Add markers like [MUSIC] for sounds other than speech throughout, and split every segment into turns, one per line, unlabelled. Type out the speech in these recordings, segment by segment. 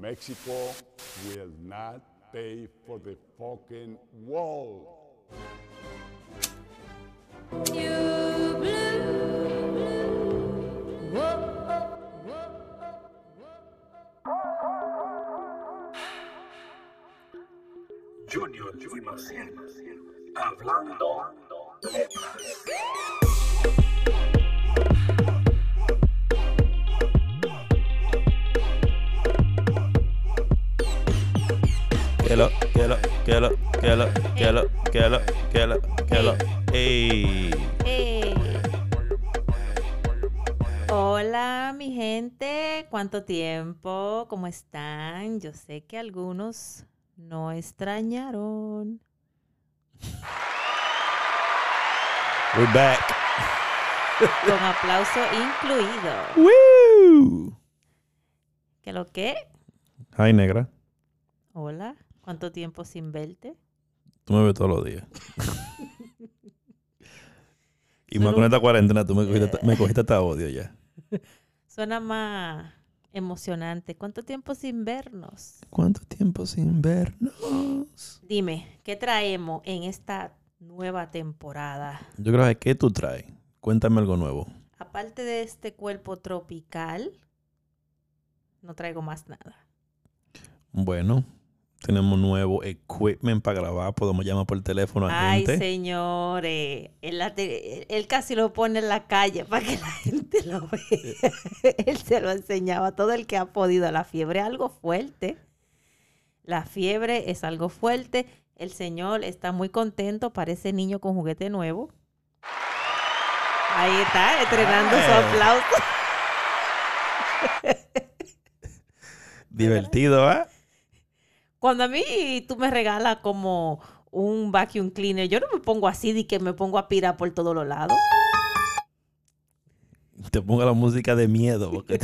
Mexico will not pay for the fucking wall.
Junior Maciel, hablando
lo, que lo, que lo, que lo, que lo, que lo, que lo, que lo. Ey.
Hola, mi gente. ¿Cuánto tiempo? ¿Cómo están? Yo sé que algunos no extrañaron.
We're back.
Con aplauso incluido. [LAUGHS]
Woo.
¿Qué lo que?
Hi, negra.
Hola. ¿Cuánto tiempo sin verte?
Tú me ves todos los días. [LAUGHS] y más con esta cuarentena, tú me cogiste, [LAUGHS] me cogiste hasta odio ya.
Suena más emocionante. ¿Cuánto tiempo sin vernos?
¿Cuánto tiempo sin vernos?
Dime, ¿qué traemos en esta nueva temporada?
Yo creo que ¿qué tú traes? Cuéntame algo nuevo.
Aparte de este cuerpo tropical, no traigo más nada.
Bueno, tenemos nuevo equipment para grabar. Podemos llamar por teléfono a
Ay,
gente.
señores, él, él casi lo pone en la calle para que la [LAUGHS] gente lo vea. [LAUGHS] él se lo enseñaba a todo el que ha podido. La fiebre es algo fuerte. La fiebre es algo fuerte. El señor está muy contento, parece niño con juguete nuevo. Ahí está, estrenando su
Ay.
aplauso.
Divertido, ¿ah?
Cuando a mí tú me regalas como un vacuum cleaner, yo no me pongo así de que me pongo a aspirar por todos los lados.
Te pongo la música de miedo. [LAUGHS] Porque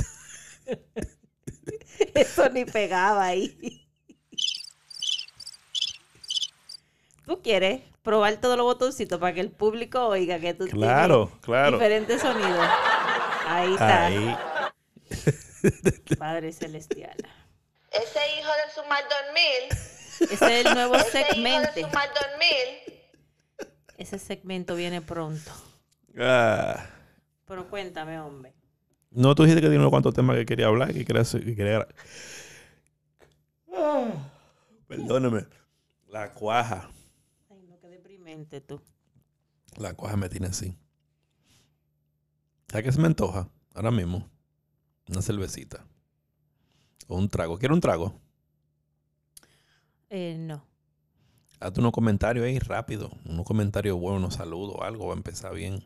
Eso ni pegaba ahí. ¿Tú quieres probar todos los botoncitos para que el público oiga que tú
claro,
tienes
claro.
diferentes sonidos? Ahí está,
Ahí.
Padre Celestial.
Ese hijo de su mal dormir.
Ese es el nuevo
Ese hijo de
segmento.
su mal dormir.
Ese segmento viene pronto.
Ah.
Pero cuéntame, hombre.
No, tú dijiste que tenía unos cuantos temas que quería hablar, que quería... Que quería... Ah, Perdóname. La cuaja.
Ay, no, qué deprimente tú.
La cuaja me tiene así. ¿Sabes qué se me antoja? Ahora mismo. Una cervecita. O un trago. ¿Quieres un trago?
Eh, no.
Hazte unos comentarios ahí rápido. Unos comentarios buenos, unos saludos, algo. Va a empezar bien.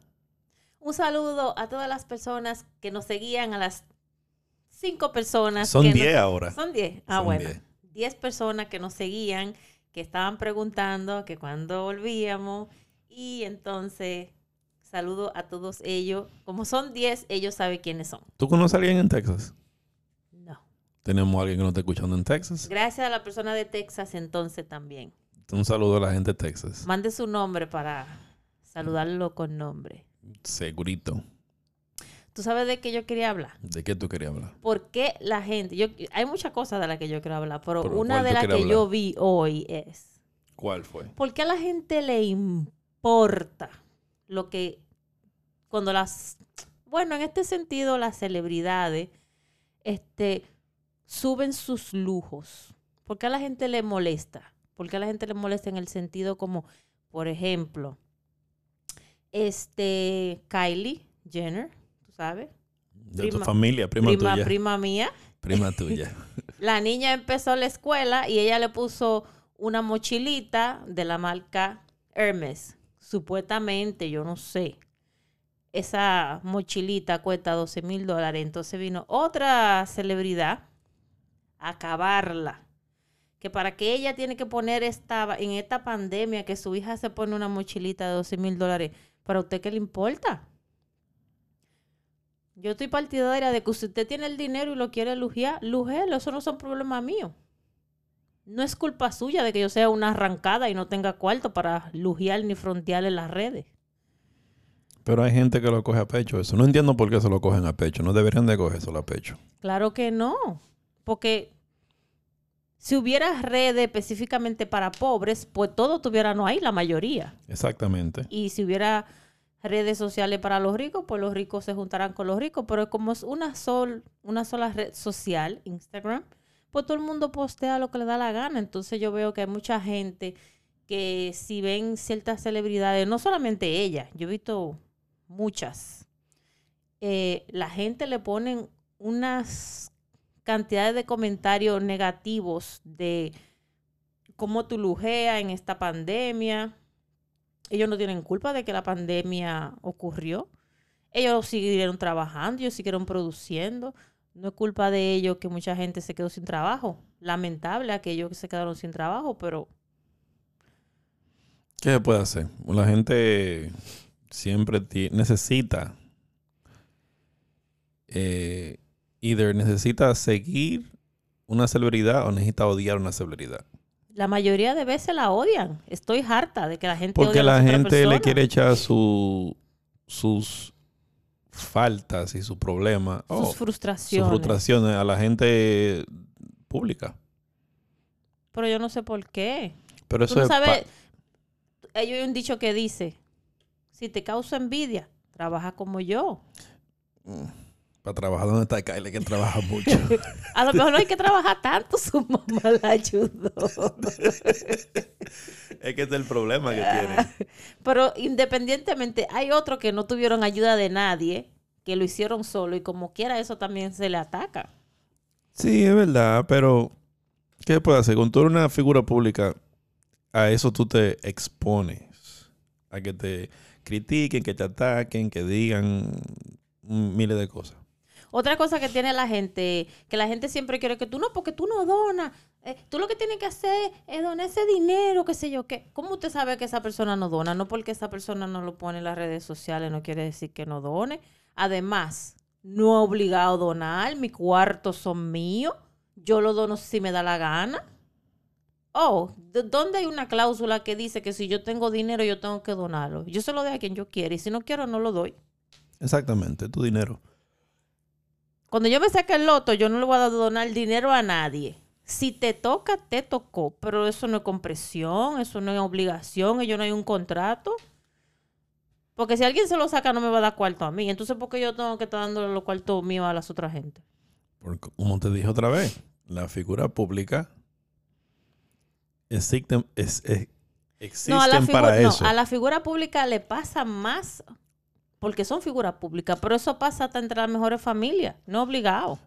Un saludo a todas las personas que nos seguían, a las cinco personas.
Son
que nos-
10 ahora.
Son 10. Ah,
Son
bueno.
10.
10 personas que nos seguían, que estaban preguntando que cuándo volvíamos. Y entonces, saludo a todos ellos. Como son 10, ellos saben quiénes son.
¿Tú conoces a alguien en Texas? Tenemos a alguien que nos está escuchando en Texas.
Gracias a la persona de Texas entonces también.
Un saludo a la gente de Texas.
Mande su nombre para saludarlo con nombre.
Segurito.
¿Tú sabes de qué yo quería hablar?
¿De qué tú querías hablar?
¿Por qué la gente? Yo, hay muchas cosas de las que yo quiero hablar, pero,
Pero,
una
¿cuál
de las que yo vi hoy es,
¿Cuál fue?
¿por qué a la gente le importa lo que cuando las, bueno, en este sentido las celebridades, este, suben sus lujos? ¿Por qué a la gente le molesta? ¿Por qué a la gente le molesta en el sentido como, por ejemplo, este, Kylie Jenner, ¿tú sabes?
De tu familia, prima,
prima,
tuya.
prima mía.
Prima tuya. [LAUGHS] [LAUGHS]
La niña empezó la escuela y ella le puso una mochilita de la marca Hermes. Supuestamente, yo no sé. Esa mochilita cuesta 12 mil dólares. Entonces vino otra celebridad acabarla. Que para que ella tiene que poner esta, en esta pandemia, que su hija se pone una mochilita de 12 mil dólares, ¿para usted qué le importa? Yo estoy partidaria de que si usted tiene el dinero y lo quiere lujear, lujelo, eso no son problemas míos. No es culpa suya de que yo sea una arrancada y no tenga cuarto para lujear ni frontear en las redes.
Pero hay gente que lo coge a pecho. Eso no entiendo por qué se lo cogen a pecho. No deberían de cogerse a pecho.
Claro que no, porque Si hubiera redes específicamente para pobres, pues todos estuvieran ahí, la mayoría.
Exactamente.
Y si hubiera redes sociales para los ricos, pues los ricos se juntarán con los ricos. Pero como es una, sol, una sola red social, Instagram, pues todo el mundo postea lo que le da la gana. Entonces yo veo que hay mucha gente que si ven ciertas celebridades, no solamente ella, yo he visto muchas, eh, la gente le ponen unas cantidades de comentarios negativos de cómo tú lujeas en esta pandemia. Ellos no tienen culpa de que la pandemia ocurrió. Ellos siguieron trabajando, ellos siguieron produciendo. No es culpa de ellos que mucha gente se quedó sin trabajo. Lamentable aquellos que se quedaron sin trabajo, pero
¿Qué se puede hacer? La gente siempre necesita, eh, either necesita seguir una celebridad o necesita odiar una celebridad.
la mayoría de veces la odian. Estoy harta de que la gente
Porque
odie a
la gente le quiere echar su, sus faltas y sus problemas,
sus
oh, sus
frustraciones.
frustraciones a la gente pública.
Pero yo no sé por qué.
Pero
Tú
eso
no
es
sabes. Ellos hay un dicho que dice: si te causa envidia, trabaja como yo.
Para trabajar donde está Kyle, hay que trabajar mucho. [LAUGHS]
A lo mejor no hay que trabajar tanto, su mamá la ayudó. [LAUGHS]
es que es el problema que tiene. [LAUGHS]
Pero independientemente, hay otros que no tuvieron ayuda de nadie, que lo hicieron solo y como quiera eso también se le ataca.
Sí, es verdad, pero ¿qué puede hacer? Con tú eres una figura pública, a eso tú te expones. A que te critiquen, que te ataquen, que digan miles de cosas.
Otra cosa que tiene la gente, que la gente siempre quiere que tú no, porque tú no donas. Eh, tú lo que tienes que hacer es donar ese dinero, qué sé yo qué. ¿Cómo usted sabe que esa persona no dona? No porque esa persona no lo pone en las redes sociales, no quiere decir que no done. Además, no obligado a donar. Mis cuartos son míos. Yo lo dono si me da la gana. Oh, ¿de- ¿dónde hay una cláusula que dice que si yo tengo dinero yo tengo que donarlo? Yo se lo doy a quien yo quiera y si no quiero no lo doy.
Exactamente, tu dinero.
Cuando yo me saque el loto, yo no le voy a donar dinero a nadie. Si te toca, te tocó. Pero eso no es compresión, eso no es obligación, ello no hay un contrato. Porque si alguien se lo saca, no me va a dar cuarto a mí. Entonces, ¿por qué yo tengo que estar dándole los cuartos míos a las otras gente?
Porque, como te dije otra vez, la figura pública existen, es- es- existen
No, a la, figu-
para
no,
eso.
a la figura pública le pasa más porque son figuras públicas. Pero eso pasa hasta entre las mejores familias, no obligado.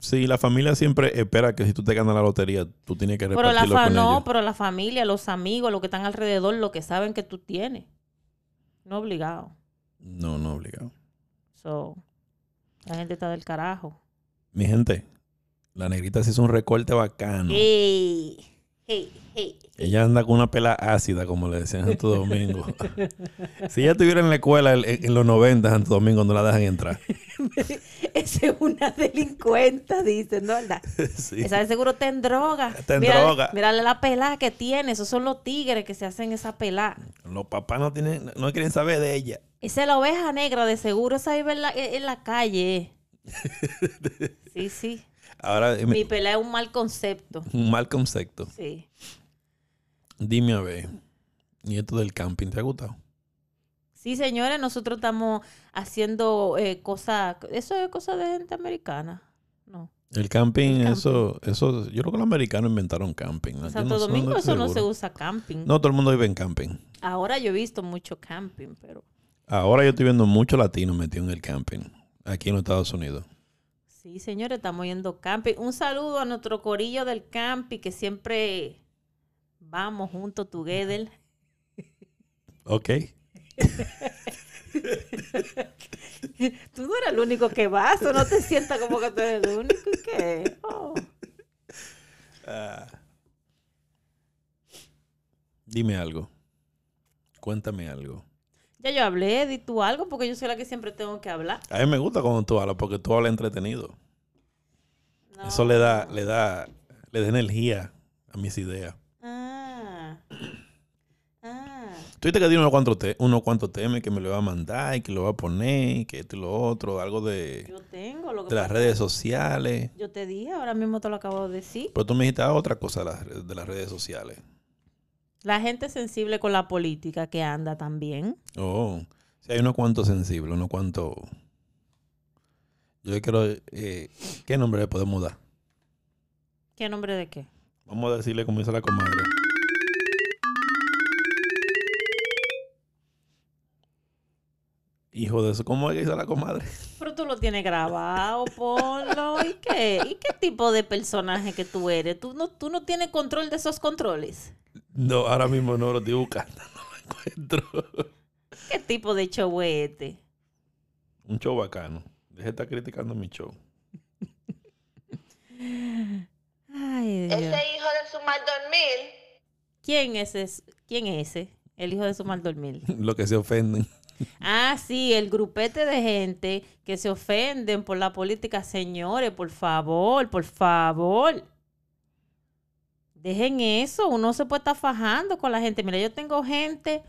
Sí, la familia siempre espera que si tú te ganas la lotería, tú tienes que
Pero la
repartirlo
fa
con
no,
ellos.
pero la familia, los amigos, los que están alrededor, lo que saben que tú tienes. No obligado.
No, no obligado.
So, la gente está del carajo.
Mi gente, la negrita se hizo un recorte bacano.
Hey, hey, hey.
Ella anda con una pela ácida, como le decían en Santo Domingo. [LAUGHS] si ella estuviera en la escuela en, los 90 en Santo Domingo, no la dejan entrar. [LAUGHS]
Esa es una delincuenta, dicen, ¿no? ¿verdad?
Sí.
Esa de seguro está en droga.
Está en
Mírale-
droga.
Mírale la pelada que tiene. Esos son los tigres que se hacen esa pelada.
Los papás no tienen, no quieren saber de ella.
Esa es la oveja negra, de seguro. Esa vive en la, en la calle. [LAUGHS] Sí, sí.
Ahora,
Mi pelea es un mal concepto.
un mal concepto.
Sí.
Dime a ver. ¿Y esto del camping te ha gustado?
Sí, señores, nosotros estamos haciendo eh, cosas. Eso es cosa de gente americana. No.
El camping,
El camping.
eso, eso, yo creo que los americanos inventaron camping. Yo
Santo
no
Domingo eso no se usa camping.
No, todo el mundo vive en camping.
Ahora yo he visto mucho camping, pero
Ahora yo estoy viendo muchos latinos metidos en el camping. Aquí en los Estados Unidos.
Sí, señores, estamos yendo camping. Un saludo a nuestro corillo del camping que siempre vamos juntos, together. [LAUGHS]
Ok. [LAUGHS]
Tú no eres el único que vas, o no te sientas como que tú eres el único. ¿y ¿Qué? Oh.
Dime algo. Cuéntame algo.
Ya yo hablé, di tú algo, porque yo soy la que siempre tengo que hablar.
A mí me gusta cuando tú hablas porque tú hablas entretenido.
No.
Eso le da, le da, le da energía a mis ideas.
Ah. Ah.
Dices que tiene unos cuantos, te- unos cuantos temas que me lo va a mandar y que lo va a poner, y que esto y lo otro, algo de,
Yo tengo lo que
de las redes sociales.
Yo te dije, ahora mismo te lo acabo de decir.
Pero tú me dijiste ah, otra cosa de las, re- de las redes sociales.
La gente sensible con la política que anda también.
Oh, sí, hay unos cuantos sensibles, unos cuantos. Yo quiero. eh, ¿Qué nombre le podemos dar?
¿Qué nombre de qué?
Vamos a decirle como dice la comadre. Hijo de eso, ¿cómo es que dice la comadre?
Pero tú lo tienes grabado, ponlo. ¿Y qué? ¿Y qué tipo de personaje que tú eres? ¿Tú no, tú no tienes control de esos controles?
No, ahora mismo no lo estoy buscando, [LAUGHS] no lo encuentro.
¿Qué tipo de show es este?
Un show bacano. Deje de estar criticando mi show.
Ay, Dios.
Ese hijo de su mal dormir.
¿Quién es ese? ¿Quién es ese? El hijo de su mal dormir. [LAUGHS]
Lo que se ofenden.
Ah, sí, el grupete de gente que se ofenden por la política. Señores, por favor, por favor. Dejen eso, uno se puede estar fajando con la gente. Mira, yo tengo gente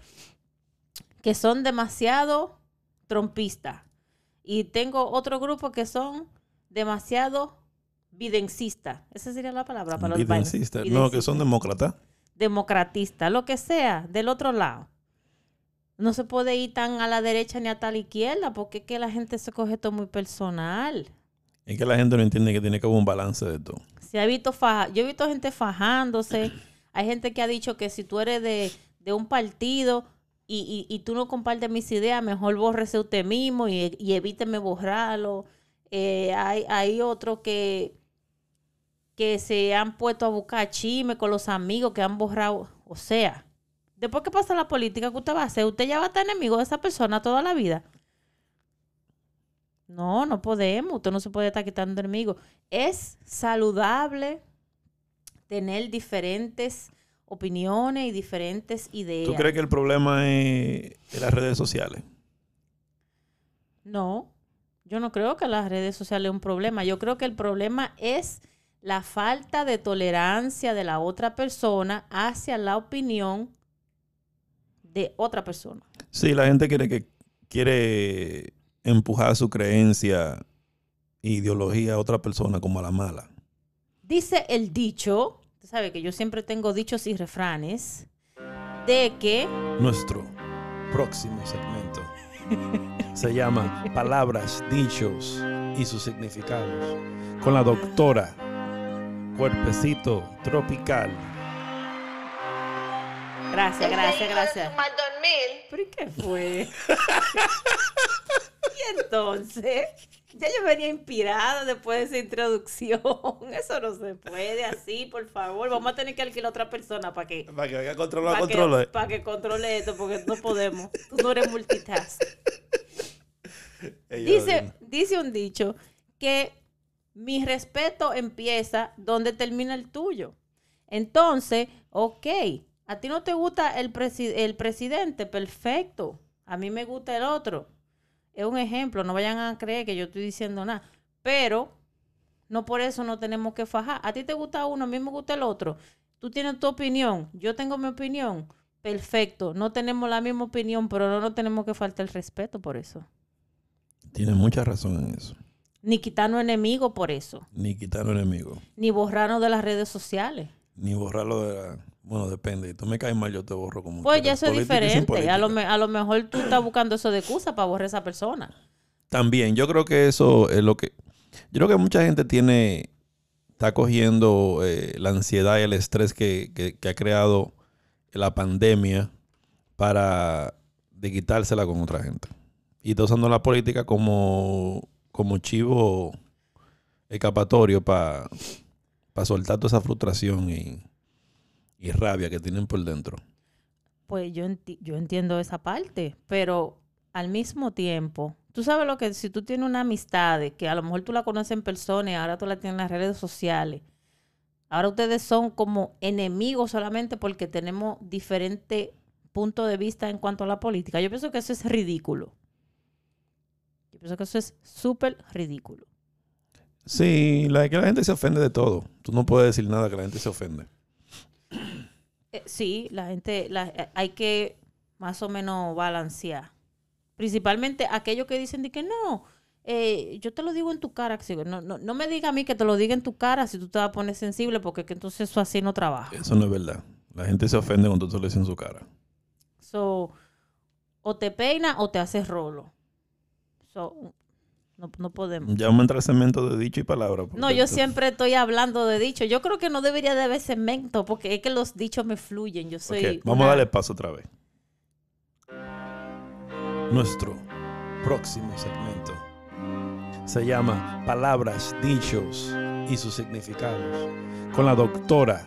que son demasiado trompistas. Y tengo otro grupo que son demasiado videncitas. Esa sería la palabra para los.
Videncista. No, que son demócratas.
democratistas, lo que sea, del otro lado. No se puede ir tan a la derecha ni a tal izquierda, porque es que la gente se coge todo muy personal.
Es que la gente no entiende que tiene que haber un balance de todo.
Se ha visto yo he visto gente fajándose. [CLEARS THROAT] Hay gente que ha dicho que si tú eres de, de un partido y, y- tú no compartes mis ideas, mejor bórrese usted mismo y, evíteme borrarlo. Eh, hay, hay otros que, que se han puesto a buscar chisme con los amigos que han borrado. O sea, después que pasa la política, ¿qué usted va a hacer? Usted ya va a estar enemigo de esa persona toda la vida. No, no podemos. Usted no se puede estar quitando enemigos. Es saludable tener diferentes opiniones y diferentes ideas.
¿Tú crees que el problema es, las redes sociales?
No, yo no creo que las redes sociales es un problema. Yo creo que el problema es la falta de tolerancia de la otra persona hacia la opinión de otra persona.
Sí, la gente quiere que quiere empujar su creencia e ideología a otra persona como a la mala.
Dice el dicho, usted sabe que yo siempre tengo dichos y refranes, de que
Nuestro próximo segmento [LAUGHS] se llama Palabras, dichos y sus significados con la doctora Cuerpecito Tropical.
Gracias, gracias, gracias.
mal dormir.
¿Pero y qué fue? [LAUGHS] y entonces, ya yo venía inspirada después de esa introducción. [LAUGHS] Eso no se puede así, por favor. Vamos a tener que alquilar a otra persona para que,
Para que venga a controlar,
para
controle.
que, para que controle esto, porque no podemos. Tú no eres multitask. [LAUGHS] Dice,
dice
un dicho que mi respeto empieza donde termina el tuyo. Entonces, ok, a ti no te gusta el, presi- el presidente, perfecto. A mí me gusta el otro. Es un ejemplo, no vayan a creer que yo estoy diciendo nada. Pero no por eso no tenemos que fajar. A ti te gusta uno, a mí me gusta el otro. Tú tienes tu opinión, yo tengo mi opinión. Perfecto, no tenemos la misma opinión, pero no nos tenemos que faltar el respeto por eso
Tiene mucha razón en eso.
ni quitarnos enemigos por eso,
Ni quitar un enemigo.
ni borrarnos de las redes sociales.
Ni borrarlo de la... Bueno, depende. Tú me caes mal, yo te borro como
Pues ya eso es diferente. A lo, me- a lo mejor tú estás buscando eso de excusa para borrar a esa persona.
También, yo creo que eso es lo que... Yo creo que mucha gente tiene... Está cogiendo eh, la ansiedad y el estrés que, que- que ha creado la pandemia para de quitársela con otra gente. Y está usando la política como, como chivo escapatorio para soltar toda esa frustración y, y rabia que tienen por dentro.
Pues yo, enti- yo entiendo esa parte, pero al mismo tiempo, tú sabes lo que si tú tienes una amistad que a lo mejor tú la conoces en persona y ahora tú la tienes en las redes sociales, ahora ustedes son como enemigos solamente porque tenemos diferente punto de vista en cuanto a la política. Yo pienso que eso es ridículo. Yo pienso que eso es súper ridículo.
Sí, la, que la gente se ofende de todo. Tú no puedes decir nada que la gente se ofende.
Eh, sí, la gente, la- eh, hay que más o menos balanceada. Principalmente aquellos que dicen de que no, eh, yo te lo digo en tu cara. No, no, no me diga a mí que te lo diga en tu cara si tú te vas a poner sensible, porque que entonces eso así no trabaja.
Eso no es verdad. La gente se ofende cuando tú le dices en su cara.
So, o te peina o te haces rolo. So, no, no podemos.
Ya vamos a entrar al segmento de dicho y palabra.
No, yo
esto-
siempre estoy hablando de dicho. Yo creo que no debería de haber segmento porque es que los dichos me fluyen. Yo soy.
Vamos a darle paso otra vez. Nuestro próximo segmento se llama Palabras, Dichos y sus significados con la doctora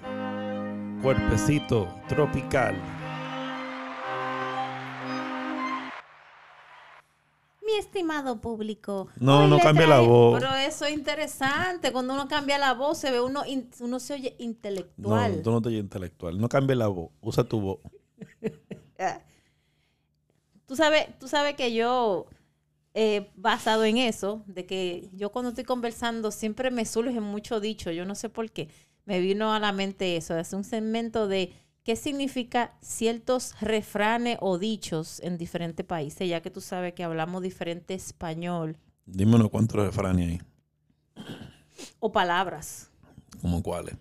Cuerpecito Tropical.
Mi estimado público.
No,
hoy
no
le
cambie la voz.
Pero eso es interesante. Cuando uno cambia la voz, se ve uno, in- uno se oye
No,
intelectual.
tú no te oyes intelectual. No cambie la voz. Usa tu voz. [LAUGHS]
Tú sabes, tú sabes que yo, eh, basado en eso, de que yo cuando estoy conversando siempre me surgen mucho dicho, yo no sé por qué. Me vino a la mente eso, es un segmento de qué significa ciertos refranes o dichos en diferentes países, ya que tú sabes que hablamos diferente español
Dime unos cuantos refranes ahí.
o palabras.
¿Como cuáles?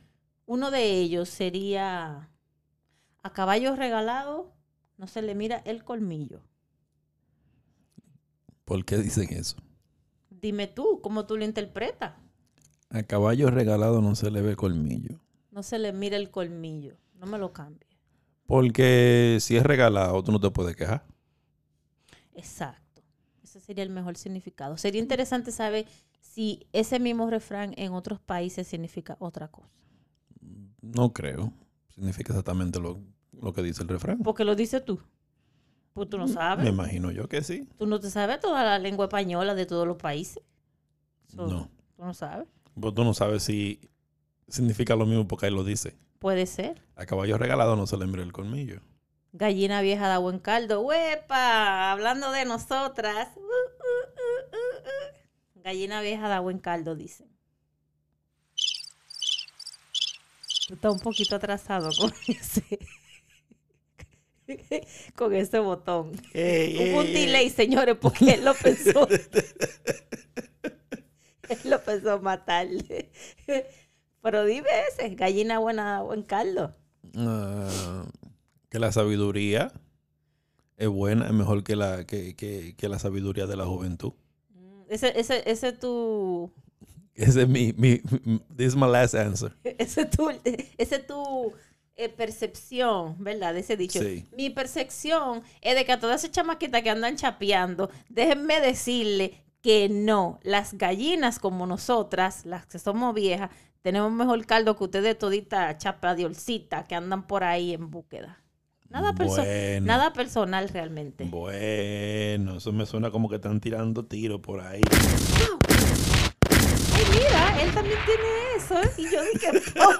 Uno de ellos sería a caballo regalado no se le mira el colmillo.
¿Por qué dicen eso?
Dime tú, ¿cómo tú lo interpretas?
A caballo regalado no se le ve colmillo.
No se le mira el colmillo. No me lo cambie.
Porque si es regalado, tú no te puedes quejar.
Exacto. Ese sería el mejor significado. Sería interesante saber si ese mismo refrán en otros países significa otra cosa.
No creo. Significa exactamente lo, lo que dice el refrán.
Porque lo dices tú. Pues tú no
Me
sabes.
imagino yo que sí.
Tú no te sabes toda la lengua española de todos los países. So,
No.
Tú no sabes.
Pues tú no sabes si significa lo mismo porque ahí lo dice.
Puede ser.
A caballo regalado no se le mira el colmillo.
Gallina vieja da buen caldo. ¡Huepa! Hablando de nosotras. Uh, uh, uh, uh, uh. Gallina vieja da buen caldo, dicen. Tú estás un poquito atrasado con [LAUGHS] ese. con ese botón. Hubo un delay, señores, porque él lo pensó. [LAUGHS] él lo pensó matarle. Pero dime ese, gallina buena buen caldo.
Ah, que la sabiduría es buena, es mejor que la, que, que- que la sabiduría de la juventud.
Ese, ese, ese tu, [LAUGHS]
Ese es mi, mi, this is my last answer. [LAUGHS]
ese tu, ese tu eh, percepción, ¿verdad? De ese dicho.
Sí.
Mi percepción es de que a todas esas chamaquitas que andan chapeando, déjenme decirle que no, las gallinas como nosotras, las que somos viejas, tenemos mejor caldo que ustedes todita chapa de olcita que andan por ahí en búsqueda. Nada, perso-
Bueno.
nada personal realmente.
Bueno, eso me suena como que están tirando tiros por ahí.
Ay, mira, él también tiene eso. ¿eh? Y yo dije, "Oh".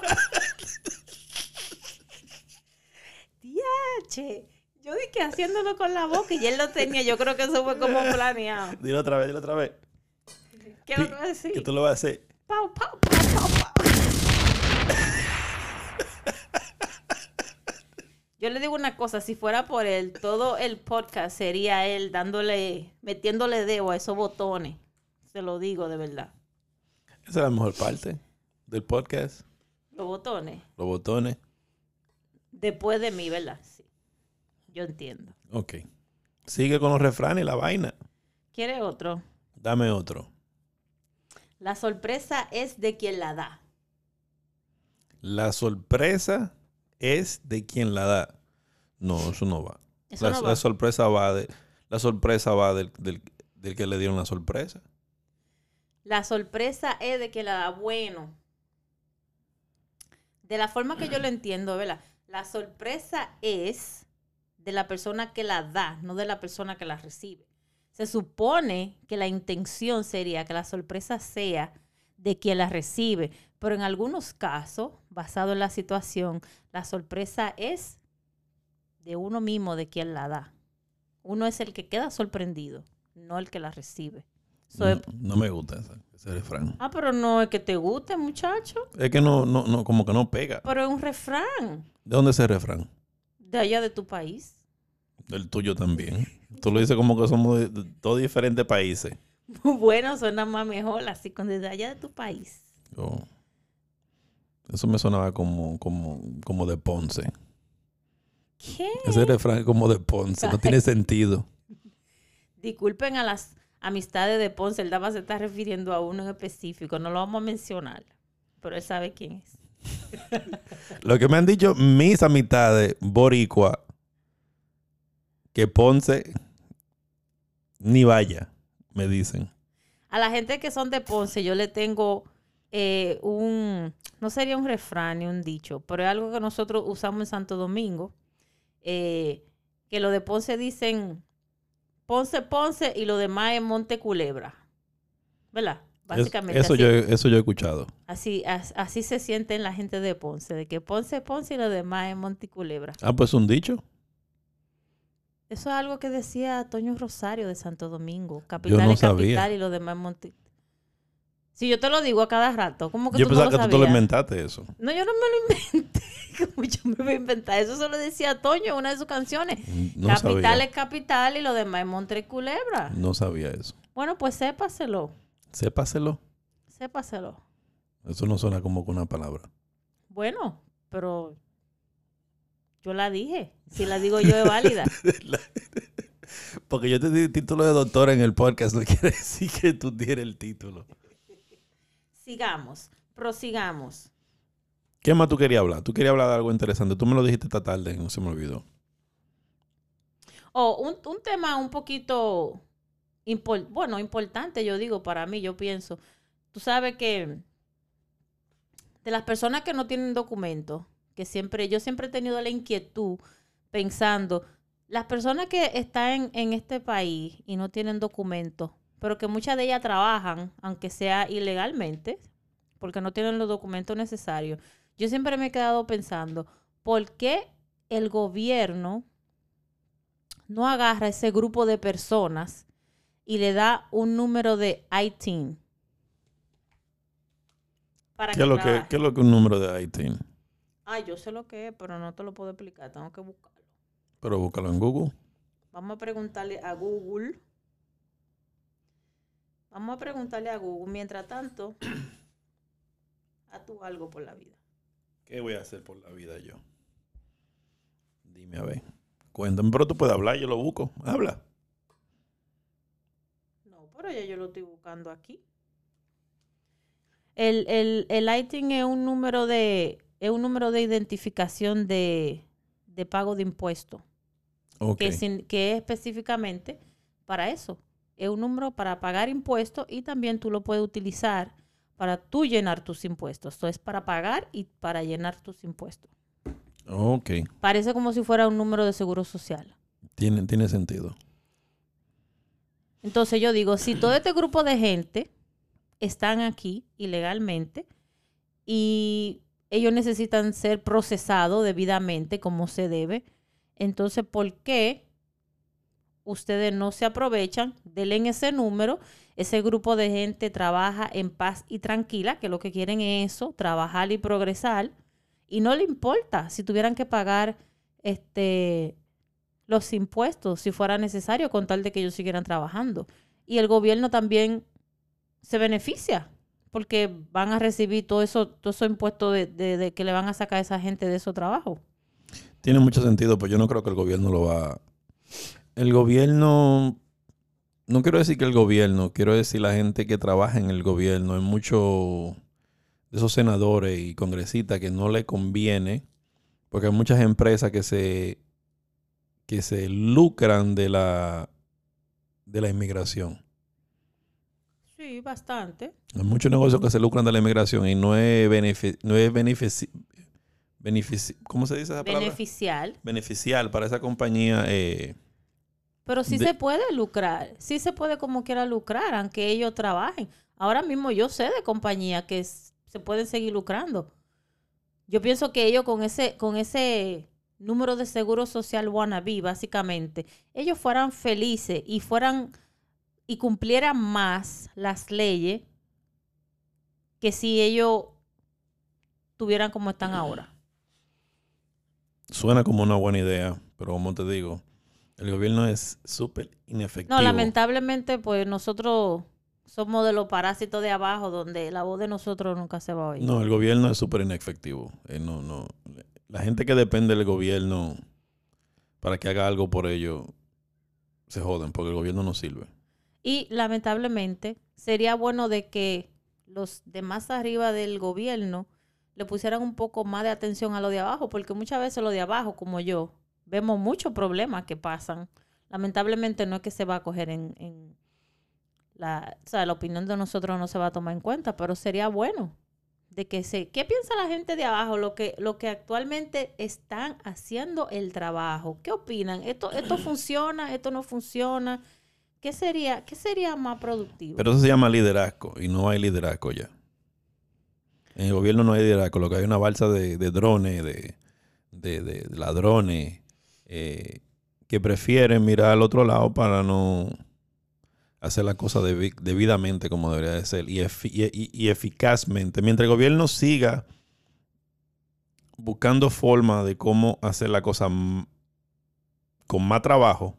Diache. Yo dije haciéndolo con la boca y él lo tenía. Yo creo que eso fue como planeado.
Dilo otra vez, dilo otra vez.
¿Qué lo voy a decir?
Que tú lo vas a hacer.
Pau, pau, pau, pau, pau. Yo le digo una cosa, si fuera por él, todo el podcast sería él dándole, metiéndole dedo a esos botones. Se lo digo de verdad.
Esa es la mejor parte del podcast.
Los botones.
Los botones.
Después de mí, ¿verdad? Sí. Yo entiendo.
Ok. Sigue con los refranes y la vaina.
¿Quiere otro?
Dame otro.
La sorpresa es de quien la da.
La sorpresa es de quien la da. No, eso no va.
Eso
la,
no
la
va.
sorpresa va de la sorpresa va del, del- del que le dieron la sorpresa.
La sorpresa es de que la da bueno. De la forma que yo lo entiendo, ¿verdad? La sorpresa es de la persona que la da, no de la persona que la recibe. Se supone que la intención sería que la sorpresa sea de quien la recibe, pero en algunos casos, basado en la situación, la sorpresa es de uno mismo, de quien la da. Uno es el que queda sorprendido, no el que la recibe. So,
No, no me gusta ese, ese refrán.
Ah, pero no es que te guste, muchacho.
Es que no, no, no, como que no pega.
Pero es un refrán
¿De dónde es ese refrán?
de allá de tu país.
El tuyo también. Tú lo dices como que somos de, de dos diferentes países. [LAUGHS]
Bueno, suena más mejor así con desde allá de tu país.
Oh. Eso me sonaba como, como, como de Ponce.
¿Qué?
Ese refrán es como de Ponce, no tiene sentido. [LAUGHS]
Disculpen a las amistades de Ponce, el Dama se está refiriendo a uno en específico, no lo vamos a mencionar, pero él sabe quién es. [LAUGHS]
Lo que me han dicho mis amistades boricua, que Ponce ni vaya, me dicen.
A la gente que son de Ponce, yo le tengo eh, un, no sería un refrán ni un dicho, pero es algo que nosotros usamos en Santo Domingo, eh, que lo de Ponce dicen Ponce, Ponce y lo demás es Monte Culebra. ¿Verdad?
Es-
Básicamente.
eso,
así,
yo, eso yo he escuchado.
así, as- así se sienten la gente de Ponce, de que Ponce, Ponce y lo demás es Monte Culebra.
Ah, pues un dicho.
Eso es algo que decía Toño Rosario de Santo Domingo. Capital
no
es capital
sabía.
y lo demás es Monte. Si yo te lo digo a cada rato, ¿cómo que
Yo
tú no
pensaba
lo
que tú te lo
sabías?
inventaste eso.
No, yo no me lo inventé. [LAUGHS] Como yo me voy a inventar? Eso solo decía Toño en una de sus canciones.
No
capital
sabía.
es capital y lo demás es Monte y Culebra.
No sabía eso.
Bueno, pues sépaselo.
Sépaselo.
Sépaselo.
Eso no suena como que una palabra.
Bueno, pero yo la dije. Si la digo yo es válida. [LAUGHS]
Porque yo te di título de doctor en el podcast, no quiere decir que tú tienes el título.
Sigamos, prosigamos.
¿Qué más tú querías hablar? Tú querías hablar de algo interesante. Tú me lo dijiste esta tarde, no se me olvidó.
Oh, un, un tema un poquito, bueno, importante, yo digo, para mí, yo pienso. Tú sabes que de las personas que no tienen documentos, que siempre, yo siempre he tenido la inquietud pensando, las personas que están en, en este país y no tienen documentos, pero que muchas de ellas trabajan, aunque sea ilegalmente, porque no tienen los documentos necesarios, yo siempre me he quedado pensando, ¿por qué el gobierno no agarra ese grupo de personas y le da un número de ITIN?
¿Qué es, lo que. ¿Qué es lo que un número de ITIN?
Ah, yo sé lo que es, pero no te lo puedo explicar, tengo que buscarlo.
Pero búscalo en Google.
Vamos a preguntarle a Google. Vamos a preguntarle a Google. Mientras tanto, [CLEARS THROAT] haz tú algo por la vida.
¿Qué voy a hacer por la vida yo? Dime a ver. Cuéntame, pero tú puedes hablar, yo lo busco. Habla.
No, pero ya yo lo estoy buscando aquí. El, el, el ITIN es un número de, es un número de identificación de, de pago de impuestos.
Ok.
que, sin- que es específicamente para eso. Es un número para pagar impuestos y también tú lo puedes utilizar para tú llenar tus impuestos. Esto es para pagar y para llenar tus impuestos.
Ok.
Parece como si fuera un número de seguro social.
Tiene, tiene sentido.
Entonces yo digo, si todo este grupo de gente están aquí ilegalmente y ellos necesitan ser procesados debidamente como se debe, entonces ¿por qué ustedes no se aprovechan? Denle ese número, ese grupo de gente trabaja en paz y tranquila, que lo que quieren es eso, trabajar y progresar, y no le importa si tuvieran que pagar este los impuestos si fuera necesario con tal de que ellos siguieran trabajando. Y el gobierno también se beneficia porque van a recibir todo eso, impuestos de, de- de que le van a sacar a esa gente de esos trabajos.
Tiene mucho sentido, pues yo no creo que el gobierno lo va. El gobierno. No quiero decir que el gobierno, quiero decir la gente que trabaja en el gobierno. Hay muchos de esos senadores y congresistas que no le conviene, porque hay muchas empresas que se que se lucran de la de la inmigración.
Sí, bastante.
Hay muchos negocios que se lucran de la inmigración y no es benefici no es benefici benefici- ¿cómo se dice esa palabra?
Beneficial.
beneficial para esa compañía. eh,
Pero sí
De-
se puede lucrar. Sí se puede como quiera lucrar, aunque ellos trabajen. Ahora mismo yo sé de compañías que se pueden seguir lucrando. Yo pienso que ellos con ese, con ese número de seguro social wannabe, básicamente, ellos fueran felices y fueran y cumplieran más las leyes que si ellos tuvieran como están ahora.
suena como una buena idea, pero como te digo, El gobierno es súper inefectivo.
No, lamentablemente, pues nosotros somos de los parásitos de abajo, donde la voz de nosotros nunca se va a oír.
No, el gobierno es súper inefectivo. Eh, no, no. La gente que depende del gobierno para que haga algo por ello se joden, porque el gobierno no sirve.
Y lamentablemente, sería bueno de que los de más arriba del gobierno le pusieran un poco más de atención a lo de abajo, porque muchas veces lo de abajo, como yo, vemos muchos problemas que pasan. Lamentablemente no es que se va a coger en, en la, o sea, la opinión de nosotros no se va a tomar en cuenta, pero sería bueno de que se, ¿qué piensa la gente de abajo? Lo que, lo que actualmente están haciendo el trabajo. ¿Qué opinan? ¿Esto, esto funciona? ¿Esto no funciona? ¿Qué sería, qué sería más productivo?
Pero eso se llama liderazgo y no hay liderazgo ya. En el gobierno no hay liderazgo, lo que hay es una balsa de, drones, de, ladrones, eh, que prefieren mirar al otro lado para no hacer la cosa debi- debidamente como debería de ser y, efi- y- y- y eficazmente. Mientras el gobierno siga buscando forma de cómo hacer la cosa con más trabajo,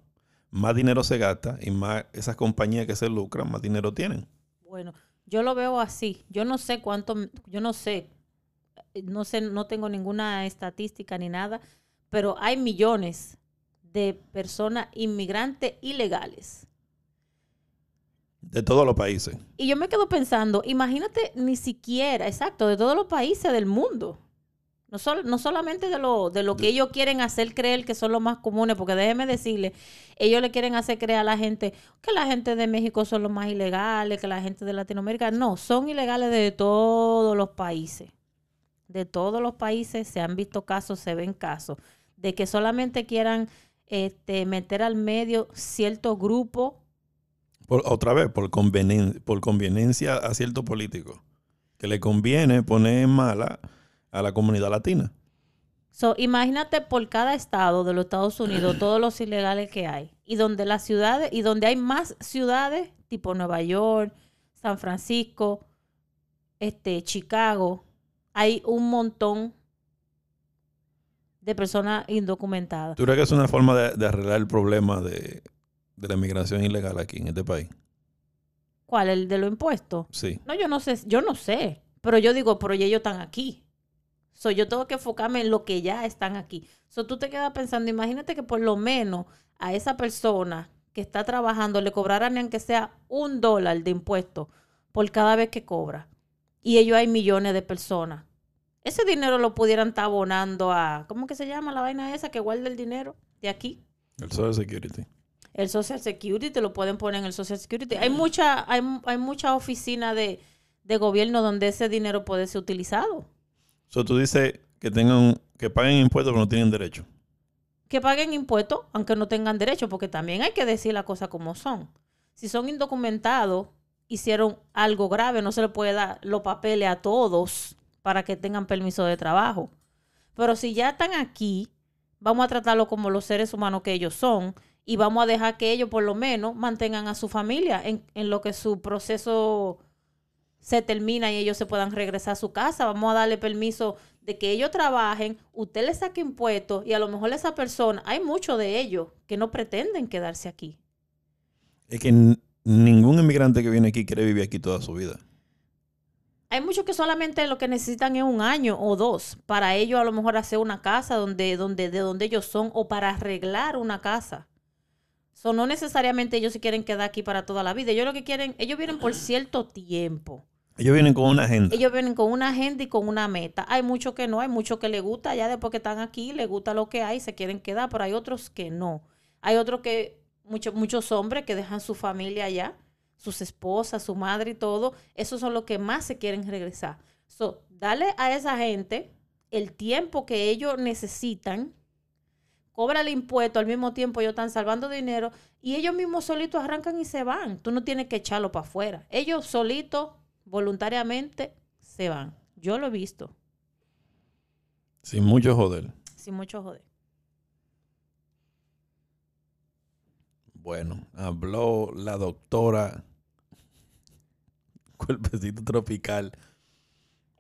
más dinero se gasta y más esas compañías que se lucran, más dinero tienen.
Bueno, yo lo veo así. Yo no sé cuánto, yo no sé, no sé, no tengo ninguna estadística ni nada, pero hay millones de personas inmigrantes ilegales.
De todos los países.
Y yo me quedo pensando, imagínate ni siquiera, exacto, de todos los países del mundo. No, sol- no solamente de lo, de lo que ellos quieren hacer creer que son los más comunes, porque déjeme decirle, ellos le quieren hacer creer a la gente que la gente de México son los más ilegales, que la gente de Latinoamérica. No, son ilegales de todos los países. De todos los países se han visto casos, se ven casos, de que solamente quieran este, meter al medio cierto grupo
Por- otra vez, por, convenen- por conveniencia a ciertos políticos. Que le conviene poner en mala a la comunidad latina.
So, imagínate por cada estado de los Estados Unidos todos los ilegales que hay. Y donde las ciudades, y donde hay más ciudades, tipo Nueva York, San Francisco, este, Chicago, hay un montón de personas indocumentadas.
¿Tú crees que es una forma de, de arreglar el problema de, de la inmigración ilegal aquí en este país?
¿Cuál? ¿El de los impuestos?
Sí.
No, yo no sé, yo no sé. Pero yo digo, pero ellos están aquí. So, yo tengo que enfocarme en lo que ya están aquí. So, tú te quedas pensando, imagínate que por lo menos a esa persona que está trabajando le cobraran aunque sea un dólar de impuesto por cada vez que cobra. Y ellos hay millones de personas. Ese dinero lo pudieran estar abonando a, ¿cómo que se llama la vaina esa que guarda el dinero de aquí?
El Social Security.
El Social Security, te lo pueden poner en el Social Security. Hay mucha, hay, hay mucha oficina de, de gobierno donde ese dinero puede ser utilizado.
So, tú dices que tengan que paguen impuestos pero no tienen derecho.
Que paguen impuestos, aunque no tengan derecho, porque también hay que decir las cosas como son. Si son indocumentados, hicieron algo grave, no se le puede dar los papeles a todos para que tengan permiso de trabajo. Pero si ya están aquí, vamos a tratarlo como los seres humanos que ellos son y vamos a dejar que ellos por lo menos mantengan a su familia en, en lo que su proceso se termina y ellos se puedan regresar a su casa. Vamos a darle permiso de que ellos trabajen, usted le saque impuestos y a lo mejor esa persona, hay muchos de ellos que no pretenden quedarse aquí.
Es que ningún inmigrante que viene aquí quiere vivir aquí toda su vida.
Hay muchos que solamente lo que necesitan es un año o dos para ellos a lo mejor hacer una casa donde, donde, de donde ellos son o para arreglar una casa. So, no necesariamente ellos se quieren quedar aquí para toda la vida. Ellos lo que quieren, ellos vienen por cierto tiempo.
Ellos vienen con una agenda.
Ellos vienen con una agenda y con una meta. Hay muchos que no, hay muchos que les gusta, ya después que están aquí, les gusta lo que hay, se quieren quedar, pero hay otros que no. Hay otros que, muchos muchos hombres que dejan su familia allá, sus esposas, su madre y todo, esos son los que más se quieren regresar. So, dale a esa gente el tiempo que ellos necesitan, cobra el impuesto, al mismo tiempo ellos están salvando dinero y ellos mismos solitos arrancan y se van. Tú no tienes que echarlo para afuera. Ellos solitos, voluntariamente, se van. Yo lo he visto,
Sin mucho joder.
sin mucho joder.
Bueno, habló la doctora [LAUGHS] Cuerpecito Tropical.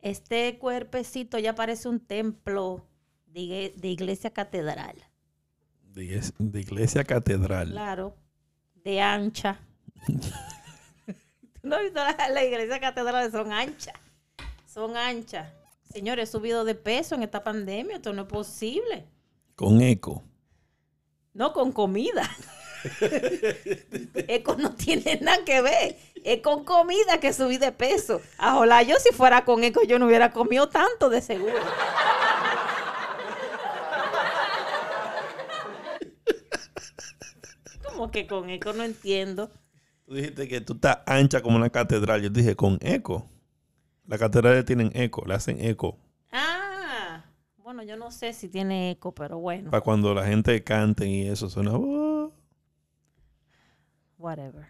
Este cuerpecito ya parece un templo de, iglesia catedral.
De iglesia catedral.
Claro, de ancha. [LAUGHS] ¿Tú no has visto la, la iglesia catedral? Son anchas. Son anchas. Señores, he subido de peso en esta pandemia. Esto no es posible.
Con eco.
No con comida. [LAUGHS] Eco no tiene nada que ver. Es con comida que subí de peso. Ojalá yo si fuera con eco yo no hubiera comido tanto de seguro. [LAUGHS] ¿Cómo que con eco? No entiendo.
Tú dijiste que tú estás ancha como una catedral. Yo dije con eco. Las catedrales tienen eco, le hacen eco.
Ah, bueno, yo no sé si tiene eco, pero bueno,
Para cuando la gente cante y eso suena. "Oh".
whatever.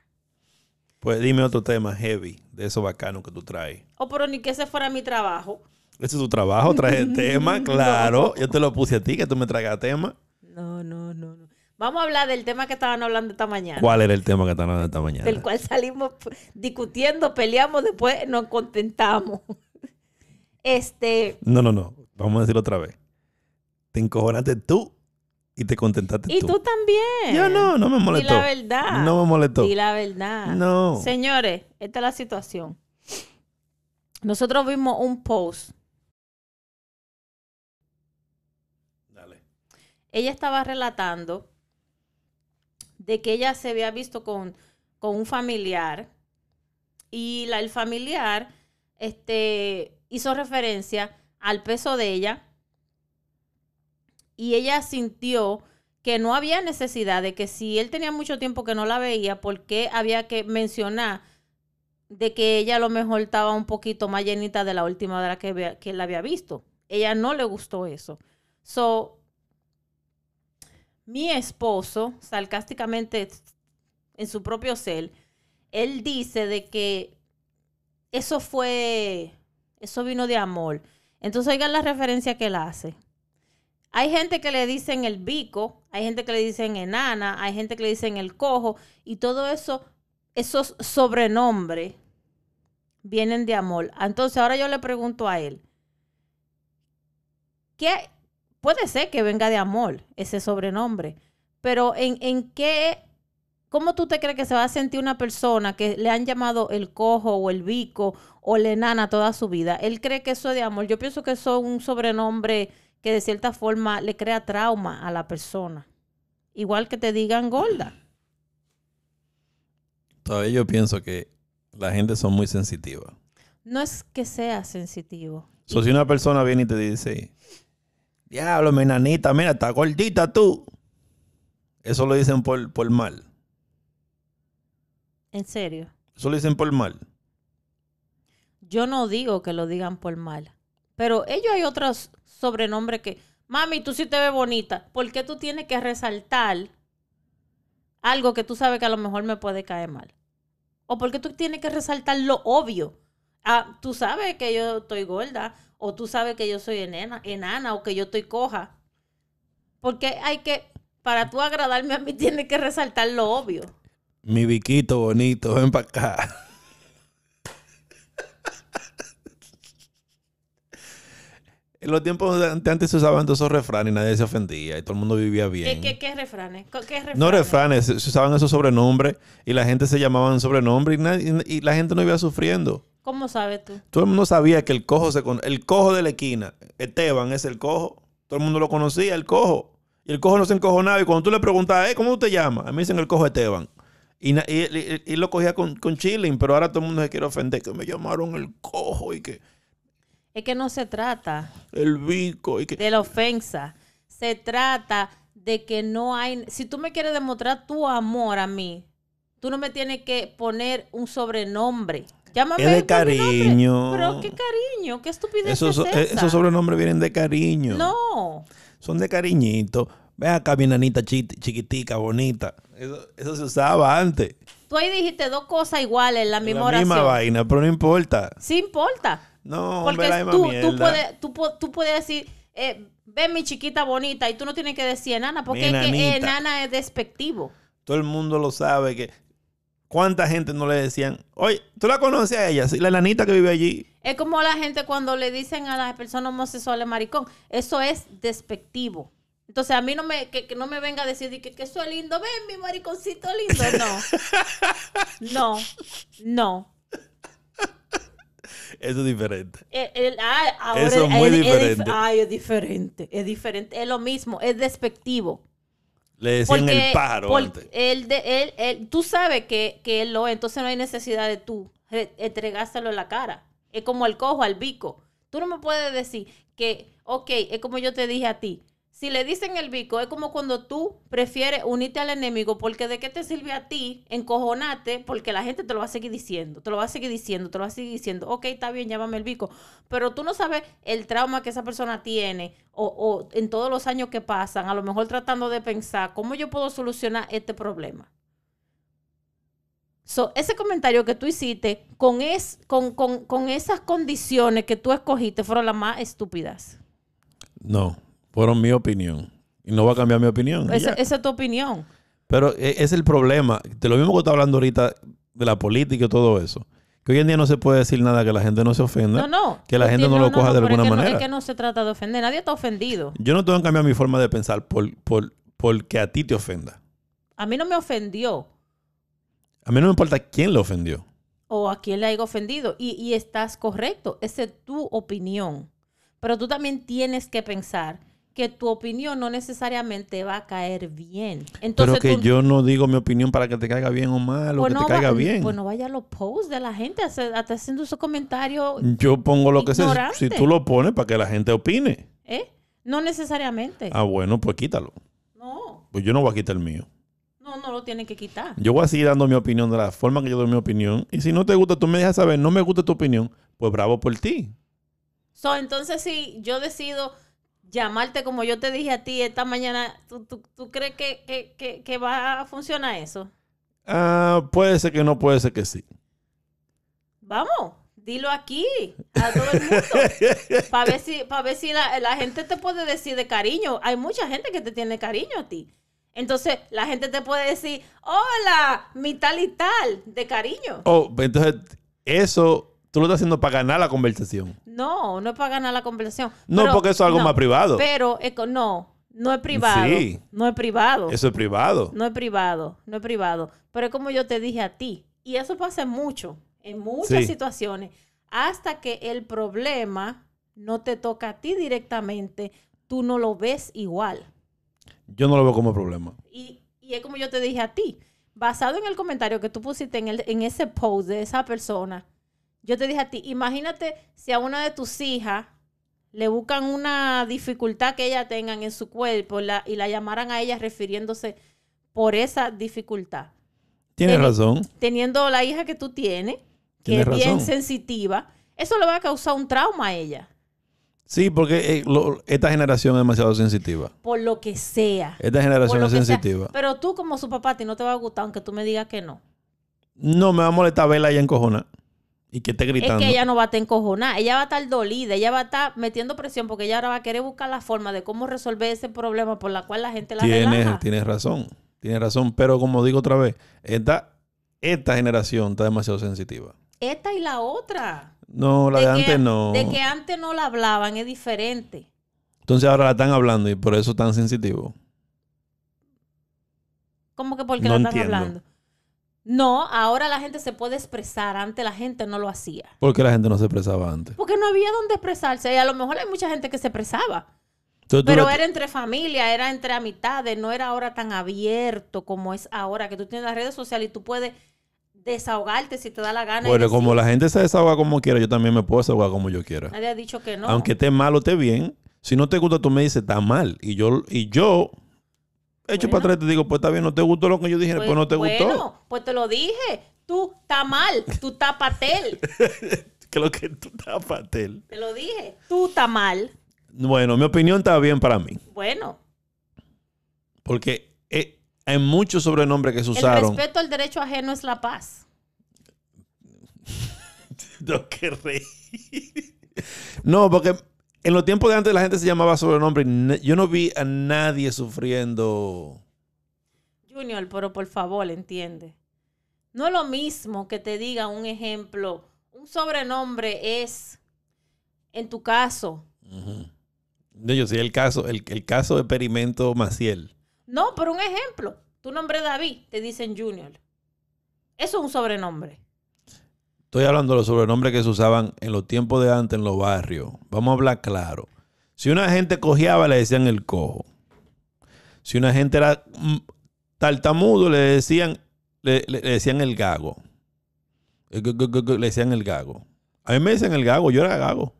Pues dime otro tema heavy de eso bacano que tú traes.
Oh, pero ni que ese fuera mi trabajo.
Ese es tu trabajo, traes tema, [LAUGHS] claro. Yo te lo puse a ti, que tú me traigas tema.
No, no, no, no. Vamos a hablar del tema que estaban hablando esta mañana.
¿Cuál era el tema que estaban hablando esta mañana?
Del cual salimos discutiendo, peleamos, después nos contentamos. Este,
No, no, no. Vamos a decirlo otra vez. Te encojonaste tú y te contentaste
y
tú.
tú también.
Yo no, no me molestó.
la verdad.
No me molestó.
Di la verdad.
No.
Señores, esta es la situación. Nosotros vimos un post.
Dale.
Ella estaba relatando de que ella se había visto con, con un familiar y la, el familiar este, hizo referencia al peso de ella y ella sintió que no había necesidad de que si él tenía mucho tiempo que no la veía, ¿por qué había que mencionar de que ella a lo mejor estaba un poquito más llenita de la última que, vea- que él la había visto? Ella no le gustó eso. So, mi esposo, sarcásticamente en su propio ser, él dice de que eso fue, eso vino de amor. Entonces oigan la referencia que él hace. Hay gente que le dicen el bico, hay gente que le dicen enana, hay gente que le dicen el cojo, y todo eso, esos sobrenombres vienen de amor. Entonces ahora yo le pregunto a él, ¿qué puede ser que venga de amor ese sobrenombre? Pero en, en qué, ¿cómo tú te crees que se va a sentir una persona que le han llamado el cojo o el bico o la enana toda su vida? Él cree que eso es de amor. Yo pienso que eso es un sobrenombre que de cierta forma le crea trauma a la persona. Igual que te digan gorda.
Todavía yo pienso que la gente son muy sensitiva.
No es que sea sensitivo.
So, si una persona viene y te dice, diablo, mi nanita, mira, está gordita tú. Eso lo dicen por, por mal.
En serio.
Eso lo dicen por mal.
Yo no digo que lo digan por mal. Pero ellos hay otros sobrenombres que, mami, tú sí te ves bonita. ¿Por qué tú tienes que resaltar algo que tú sabes que a lo mejor me puede caer mal? ¿O por qué tú tienes que resaltar lo obvio? Ah, tú sabes que yo estoy gorda, o tú sabes que yo soy enana, enana, o que yo estoy coja. Porque hay que, para tú agradarme a mí, [LAUGHS] tienes que resaltar lo obvio.
Mi biquito bonito, ven para acá. En los tiempos de ante- antes se usaban todos esos refranes y nadie se ofendía y todo el mundo vivía bien.
¿Qué, qué, qué refranes? ¿Qué refranes?
No refranes, se usaban esos sobrenombres y la gente se llamaban sobrenombres y, nadie- y la gente no iba sufriendo.
¿Cómo sabes tú?
Todo el mundo sabía que el cojo se con- el cojo de la esquina, Esteban es el cojo. Todo el mundo lo conocía, el cojo. Y el cojo no se encojonaba. Y cuando tú le preguntabas, "Eh, ¿cómo tú te llamas? A mí me dicen el cojo Esteban. Y, na- y, y- y lo cogía con, con chilling, pero ahora todo el mundo se quiere ofender que me llamaron el cojo y que
Es que no se trata
el bico y que
de la ofensa. Se trata de que no hay... Si tú me quieres demostrar tu amor a mí, tú no me tienes que poner un sobrenombre. Llámame
Es de cariño.
Pero qué cariño, qué estupidez
esos,
es
so- eh,
esa?
esos sobrenombres vienen de cariño.
No.
Son de cariñito. Ve acá, mi nanita chi- chiquitica, bonita. Eso, eso se usaba antes.
Tú ahí dijiste dos cosas iguales en la misma
la misma vaina, pero no importa.
Sí importa.
No,
Porque
hombre, la
tú, tú, puedes, tú, tú puedes decir, eh, ve mi chiquita bonita, y tú no tienes que decir enana, porque es que enana es despectivo.
Todo el mundo lo sabe que cuánta gente no le decían, oye, ¿tú la conoces a ella? Sí, la nanita que vive allí.
Es como la gente cuando le dicen a las personas homosexuales maricón. Eso es despectivo. Entonces a mí no me, que, que no me venga a decir de que, que eso es lindo, ven mi mariconcito lindo. No. [LAUGHS] No, no.
Eso es diferente.
El- el- ah, ahora
Eso es muy
dif-
diferente.
ay, es diferente, es diferente. Es lo mismo, es despectivo.
Le decían el pájaro
por-
antes.
él de, él, tú sabes que, que él lo es, entonces no hay necesidad de tú re- entregárselo en la cara. Es como el cojo al bico. Tú no me puedes decir que, ok, es como yo te dije a ti. Si le dicen el bico, es como cuando tú prefieres unirte al enemigo, porque de qué te sirve a ti encojonarte, porque la gente te lo va a seguir diciendo, te lo va a seguir diciendo, te lo va a seguir diciendo, ok, está bien, llámame el bico, pero tú no sabes el trauma que esa persona tiene, o, o en todos los años que pasan, a lo mejor tratando de pensar, ¿cómo yo puedo solucionar este problema? So, ese comentario que tú hiciste con, es, con, con, con esas condiciones que tú escogiste fueron las más estúpidas.
No, fueron mi opinión. Y no va a cambiar mi opinión.
Esa, es tu opinión.
Pero e- es el problema. De lo mismo que está hablando ahorita de la política y todo eso. Que hoy en día no se puede decir nada que la gente no se ofenda.
No, no.
Que la gente no lo coja de
pero es
alguna
que no-
manera.
es que no se trata de ofender. Nadie está ofendido.
Yo no tengo que cambiar mi forma de pensar por, por, porque a ti te ofenda.
A mí no me ofendió.
A mí no me importa quién lo ofendió.
o a quién le haya ofendido. Y, y estás correcto, esa es tu opinión. Pero tú también tienes que pensar que tu opinión no necesariamente va a caer bien. Entonces,
Pero que
tú-
yo no digo mi opinión para que te caiga bien o mal o
pues
que
no
te caiga
va-
bien.
Pues no vaya a los posts de la gente, hasta haciendo esos comentarios,
Yo pongo lo que sea.
Ignorante.
Si tú lo pones para que la gente opine.
¿eh? No necesariamente.
Ah, bueno, pues quítalo.
No,
Pues yo no voy a quitar el mío.
no, no lo tienen que quitar.
Yo voy a seguir dando mi opinión de la forma que yo doy mi opinión. Y si no te gusta, tú me dejas saber, no me gusta tu opinión, pues bravo por ti.
So, entonces, si yo decido llamarte como yo te dije a ti esta mañana, ¿tú, tú- tú crees que, que- que- que va a funcionar eso?
Ah, puede ser que no, puede ser que sí.
Vamos, dilo aquí a todo el mundo. [LAUGHS] Para ver si, para ver si la, la gente te puede decir de cariño. Hay mucha gente que te tiene cariño a ti. Entonces, la gente te puede decir, hola, mi tal y tal, de cariño.
Oh, entonces, eso tú lo estás haciendo para ganar la conversación.
No, no es para ganar la conversación.
No, porque eso es algo
no,
más privado.
Pero, no, no es privado.
Sí.
No es privado.
Eso es privado.
No es privado, no es privado. Pero es como yo te dije a ti. Y eso pasa mucho, en muchas
Sí.
situaciones. Hasta que el problema no te toca a ti directamente, tú no lo ves igual.
Yo no lo veo como problema.
Y, y es como yo te dije a ti. Basado en el comentario que tú pusiste en, el, en ese post de esa persona, yo te dije a ti, imagínate si a una de tus hijas le buscan una dificultad que ella tengan en su cuerpo la- y la llamaran a ella refiriéndose por esa dificultad.
Tienes
Tiene-
razón.
Teniendo la hija que tú tienes, que
Tienes
es bien
razón.
sensitiva, eso le va a causar un trauma a ella,
Sí, porque eh, lo- esta generación es demasiado sensitiva.
por lo que sea.
Esta generación es
sea.
sensitiva.
Pero tú como su papá, a ti no te va a gustar, aunque tú me digas que no.
No me va a molestar verla ahí encojona y que esté gritando.
Es que ella no va a estar encojonada, ella va a estar dolida, ella va a estar metiendo presión porque ella ahora va a querer buscar la forma de cómo resolver ese problema por la cual la gente la
Tienes,
relaja.
tienes razón. Tienes razón. Pero como digo otra vez, esta, esta generación está demasiado sensitiva.
Esta y la otra.
No, la de, antes no.
De que antes no la hablaban es diferente.
Entonces ahora la están hablando y por eso están sensitivos.
¿Cómo que porque
No
la están
entiendo.
hablando? No, ahora la gente se puede expresar, antes la gente no lo hacía.
Porque la gente no se expresaba antes.
Porque no había donde expresarse y a lo mejor hay mucha gente que se expresaba.
Entonces,
Pero era entre familia, era entre amistades, no era ahora tan abierto como es ahora, que tú tienes las redes sociales y tú puedes desahogarte si te da la gana.
Bueno, como la gente se desahoga como quiera, yo también me puedo desahogar como yo quiera.
Nadie ha dicho que no.
Aunque esté mal o esté bien, si no te gusta, tú me dices, está mal. Y yo, y yo echo
Bueno.
para atrás y te digo, pues está bien, no te gustó lo que yo dije, pues, no te
bueno,
gustó.
pues te lo dije. Tú estás mal, tú estás patel. [LAUGHS]
Que lo que tú estás patel.
Te lo dije. Tú estás mal.
Bueno, mi opinión está bien para mí.
Bueno,
Porque eh, hay muchos sobrenombres que se
el
usaron.
respeto al derecho ajeno es la paz. [LAUGHS]
No, qué reír. No, porque en los tiempos de antes la gente se llamaba sobrenombre. Yo no vi a nadie sufriendo.
Junior, pero por favor, entiende. No es lo mismo que te diga un ejemplo. Un sobrenombre es, en tu caso.
No, yo sí, el caso, el, el caso de experimento Maciel.
No, pero un ejemplo. Tu nombre es David, te dicen Junior. Eso es un sobrenombre.
Estoy hablando de los sobrenombres que se usaban en los tiempos de antes en los barrios. Vamos a hablar claro. Si una gente cojeaba, le decían el cojo. Si una gente era mm, tartamudo, le decían, le, le- le decían el gago. Gu- Le decían el gago. A mí me decían el gago, yo era gago.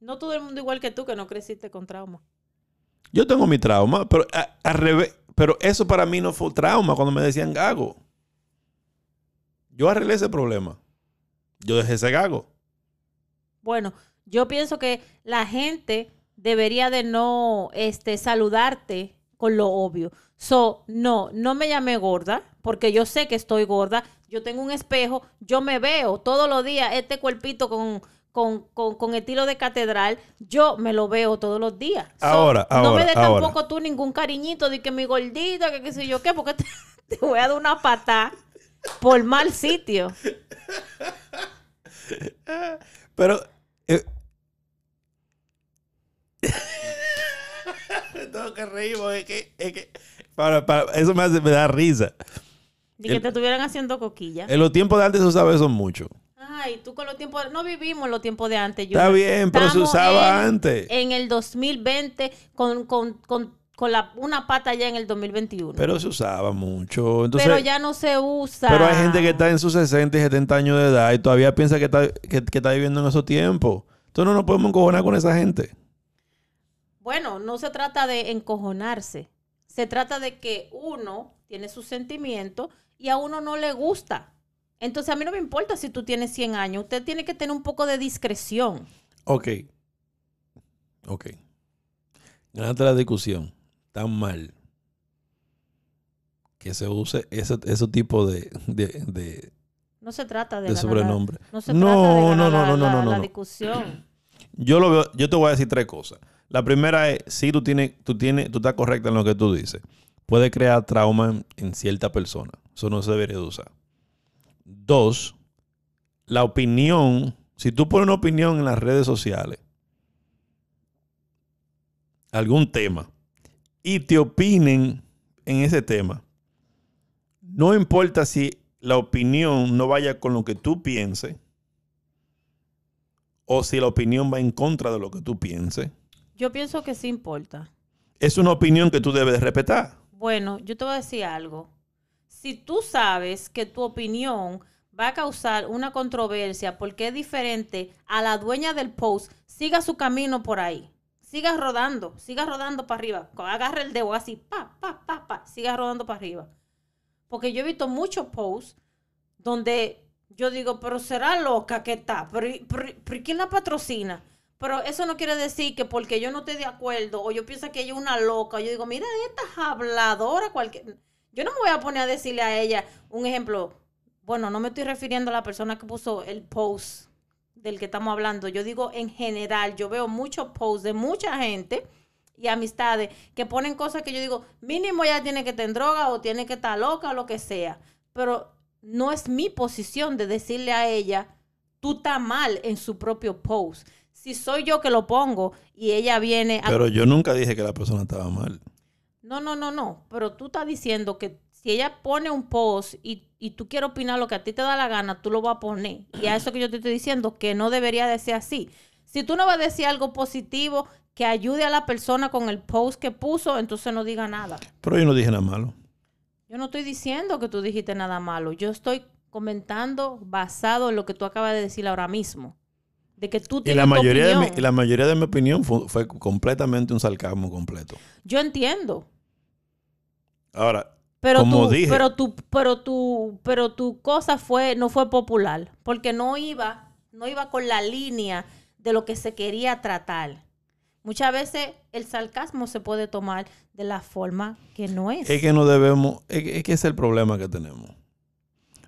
No todo el mundo igual que tú que no creciste con trauma.
Yo tengo mi trauma, pero a- al revés. Pero eso para mí no fue trauma cuando me decían gago. Yo arreglé ese problema. Yo dejé ese gago.
Bueno, yo pienso que la gente debería de no este, saludarte con lo obvio. So, no, no me llamé gorda, porque yo sé que estoy gorda. Yo tengo un espejo, yo me veo todos los días este cuerpito con, con, con, con estilo de catedral. Yo me lo veo todos los días. So,
Ahora,
No me
ahora,
des
ahora.
tampoco tú ningún cariñito de que mi gordita, que qué sé yo qué, porque [LAUGHS] te, te voy a dar una patada por mal sitio.
Pero. eh, [LAUGHS] Tengo que reír porque es que, es que- para- para- eso me, hace, me da risa.
De que
El-
te estuvieran haciendo coquilla.
En los tiempos de antes se usaba eso mucho.
Ay, tú con los tiempos, no vivimos los tiempos de antes.
Está
Junior.
bien, pero se usaba
en-
antes.
En el 2020 con, con, con, con la, una pata ya en el 2021. Pero,
Pero se usaba mucho. Entonces,
ya no se usa.
Pero hay gente que está en sus 60 y 70 años de edad y todavía piensa que está, que, que está viviendo en esos tiempos. Entonces no nos podemos encojonar con esa gente.
Bueno, no se trata de encojonarse. Se trata de que uno tiene sus sentimientos y a uno no le gusta. Entonces a mí no me importa si tú tienes 100 años. Usted tiene que tener un poco de discreción.
Ok. Ok. Ganaste la discusión. Tan mal. Que se use ese, ese tipo de, de, de,
No se trata de,
de
ganar la-
sobrenombre.
No se
No,
trata de
no,
ganar
no, no, no, no, no,
la discusión.
Yo lo veo, yo te voy a decir tres cosas. La primera es, si tú tienes, tú tienes, tú estás correcta en lo que tú dices. Puede crear trauma en, en cierta persona. Eso no se debería de usar. Dos, la opinión. Si tú pones una opinión en las redes sociales, algún tema, y te opinen en ese tema, no importa si la opinión no vaya con lo que tú pienses, o si la opinión va en contra de lo que tú pienses,
Yo pienso que sí importa.
es una opinión que tú debes de respetar.
Bueno, yo te voy a decir algo. Si tú sabes que tu opinión va a causar una controversia porque es diferente a la dueña del post, siga su camino por ahí. Siga rodando, siga rodando para arriba. Agarra el dedo así, pa, pa, pa, pa, siga rodando para arriba. Porque yo he visto muchos posts donde yo digo, pero será loca que está, pero, pero, ¿quién la patrocina? Pero eso no quiere decir que porque yo no esté de acuerdo o yo pienso que ella es una loca, yo digo, mira, esta habladora, cualquier... Yo no me voy a poner a decirle a ella un ejemplo. Bueno, no me estoy refiriendo a la persona que puso el post del que estamos hablando. Yo digo en general, yo veo muchos posts de mucha gente y amistades que ponen cosas que yo digo, mínimo ya tiene que tener droga o tiene que estar loca o lo que sea. Pero no es mi posición de decirle a ella, tú estás mal en su propio post. Si soy yo que lo pongo y ella viene a...
Pero yo nunca dije que la persona estaba mal.
No, no, no, no. Pero tú estás diciendo que si ella pone un post y, y tú quieres opinar lo que a ti te da la gana, tú lo vas a poner. Y a eso que yo te estoy diciendo, que no debería de ser así. Si tú no vas a decir algo positivo que ayude a la persona con el post que puso, entonces no diga nada.
Pero yo no dije nada malo.
Yo no estoy diciendo que tú dijiste nada malo. Yo estoy comentando basado en lo que tú acabas de decir ahora mismo. De que tú
Y
tienes
la
tu
mayoría, de mi,
opinión.
y la mayoría de mi opinión fue, fue completamente un sarcasmo completo.
Yo entiendo.
Ahora,
Pero
Como
tu,
dije.
pero tu, pero tu, pero tu cosa fue, no fue popular, porque no iba, no iba con la línea de lo que se quería tratar. Muchas veces el sarcasmo se puede tomar de la forma que no es.
es que no debemos, es, que- es que es el problema que tenemos.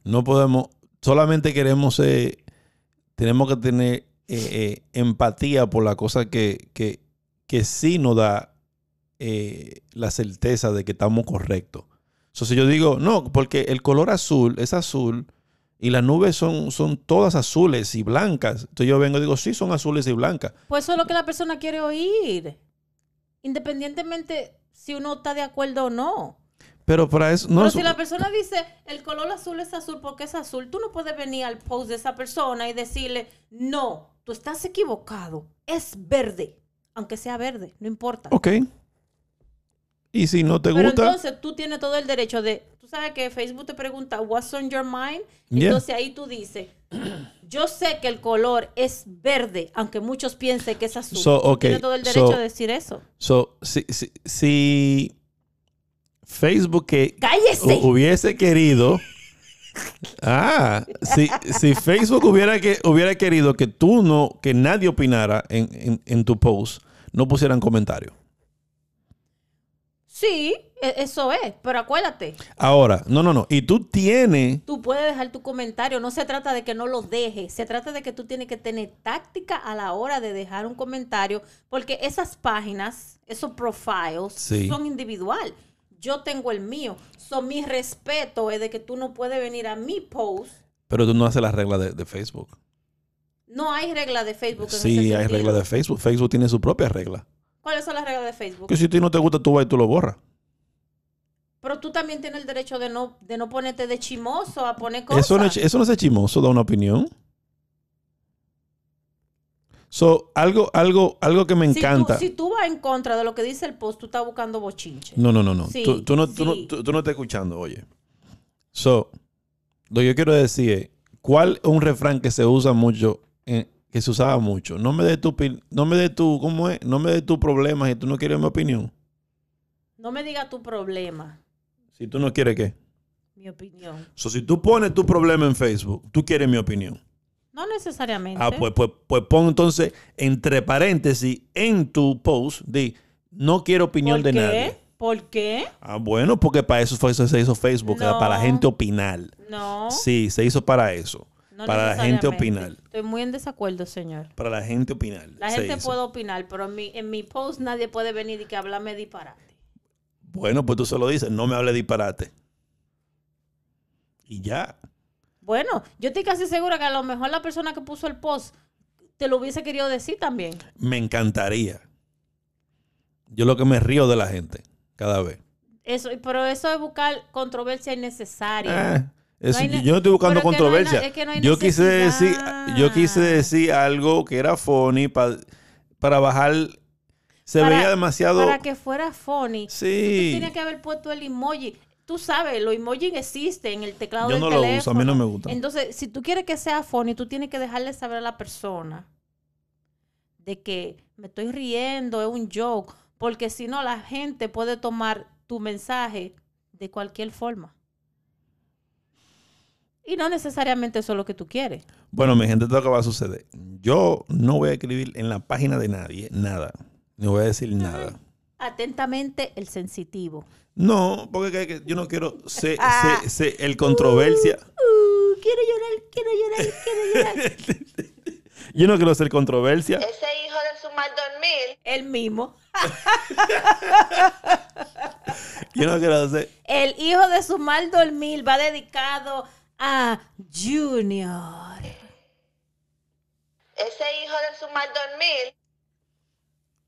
No podemos, solamente queremos ser, tenemos que tener eh, eh, empatía por la cosa que, que, que sí nos da eh, la certeza de que estamos correctos. So, si yo digo, no, porque el color azul es azul, Y las nubes son, son todas azules y blancas. Entonces yo vengo y digo, sí, son azules y blancas.
Pues eso es lo que la persona quiere oír. Independientemente si uno está de acuerdo o no.
Pero para eso no
Pero
es-
si la persona dice el color azul es azul porque es azul, tú no puedes venir al post de esa persona y decirle, no, tú estás equivocado, es verde, aunque sea verde, no importa.
Ok. Y si no te
Pero
gusta,
entonces tú tienes todo el derecho de, tú sabes que Facebook te pregunta, what's on your mind?
Yeah.
Entonces ahí tú dices, yo sé que el color es verde, aunque muchos piensen que es azul.
So,
tienes todo el derecho
so-
de decir eso.
so, si, si, si Facebook que hubiese querido. Ah, si, si Facebook hubiera, que, hubiera querido que tú no, que nadie opinara en, en- en tu post, no pusieran comentarios.
Sí, e- eso es, pero acuérdate,
Ahora, no, no, no. Y tú tienes.
tú puedes dejar tu comentario. No se trata de que no lo dejes. Se trata de que tú tienes que tener táctica a la hora de dejar un comentario. Porque esas páginas, esos profiles,
Sí.
son individual. Yo tengo el mío. So, mi respeto es de que tú no puedes venir a mi post.
Pero tú no haces las reglas de, de Facebook.
No hay regla de Facebook. en
Sí,
ese
hay reglas de Facebook. Facebook tiene su propia regla.
¿Cuáles son las reglas de Facebook?
Que si a ti no te gusta, tú vas y tú lo borras.
Pero tú también tienes el derecho de no, de no ponerte de chimoso a poner cosas.
Eso no, es, eso no es chimoso, da una opinión. So, algo, algo, algo que me
Si tú-
encanta.
Si tú, vas en contra de lo que dice el post, tú estás buscando bochinche.
No, no, no, no.
Sí,
tú, tú no, tú, no, tú- no estás escuchando, oye. So, lo que yo quiero decir es, ¿cuál es un refrán que se usa mucho, que se usaba mucho? No me des tu, no me des tu, ¿cómo es? No me des tu problema si tú no quieres mi opinión.
No me digas tu problema,
Si tú no quieres qué.
mi opinión.
So, si tú pones tu problema en Facebook, tú quieres mi opinión.
No necesariamente.
Ah, pues, pues, pues pon entonces entre paréntesis en tu post de no quiero opinión
¿Por
de
qué?
nadie.
¿Por qué?
Ah, bueno, porque para eso fue eso se hizo Facebook, para la gente opinar.
No.
Sí, se hizo para eso.
No
para la gente opinar.
Estoy muy en desacuerdo, señor.
Para la gente opinar.
La
se
gente
hizo.
puede opinar, pero en mi, en mi post nadie puede venir y que hablarme disparate.
Bueno, pues tú solo dices, no me hable disparate. Y ya.
Bueno, yo estoy casi segura que a lo mejor la persona que puso el post te lo hubiese querido decir también.
Me encantaría. Yo lo que me río de la gente cada vez.
Eso, pero eso es buscar controversia innecesaria.
Ah, yo no estoy buscando
no hay
controversia.
na- es que no hay
yo quise decir, yo quise decir algo que era funny pa- para bajar. Se
Para-
veía demasiado.
Para que fuera funny.
Sí.
Tú tenías que haber puesto el emoji. Tú sabes, los emojis existen en el teclado
Yo
del
no lo
teléfono.
uso, a mí no me gusta.
Entonces, si tú quieres que sea funny, tú tienes que dejarle saber a la persona de que me estoy riendo, es un joke, porque si no, la gente puede tomar tu mensaje de cualquier forma. Y no necesariamente eso es lo que tú quieres.
Bueno, mi gente, esto es lo que va a suceder. Yo no voy a escribir en la página de nadie nada. No voy a decir nada.
Atentamente, el sensitivo.
No, porque que- que yo no quiero ser, [LAUGHS]
Ah.
el controversia.
Uh, quiero llorar, quiero llorar, quiero llorar. [LAUGHS]
Yo no quiero ser controversia.
Ese hijo de su mal dormir.
El mismo. [LAUGHS]
Yo no quiero ser.
El hijo de su mal dormir va dedicado a Junior.
Ese hijo de su mal dormir.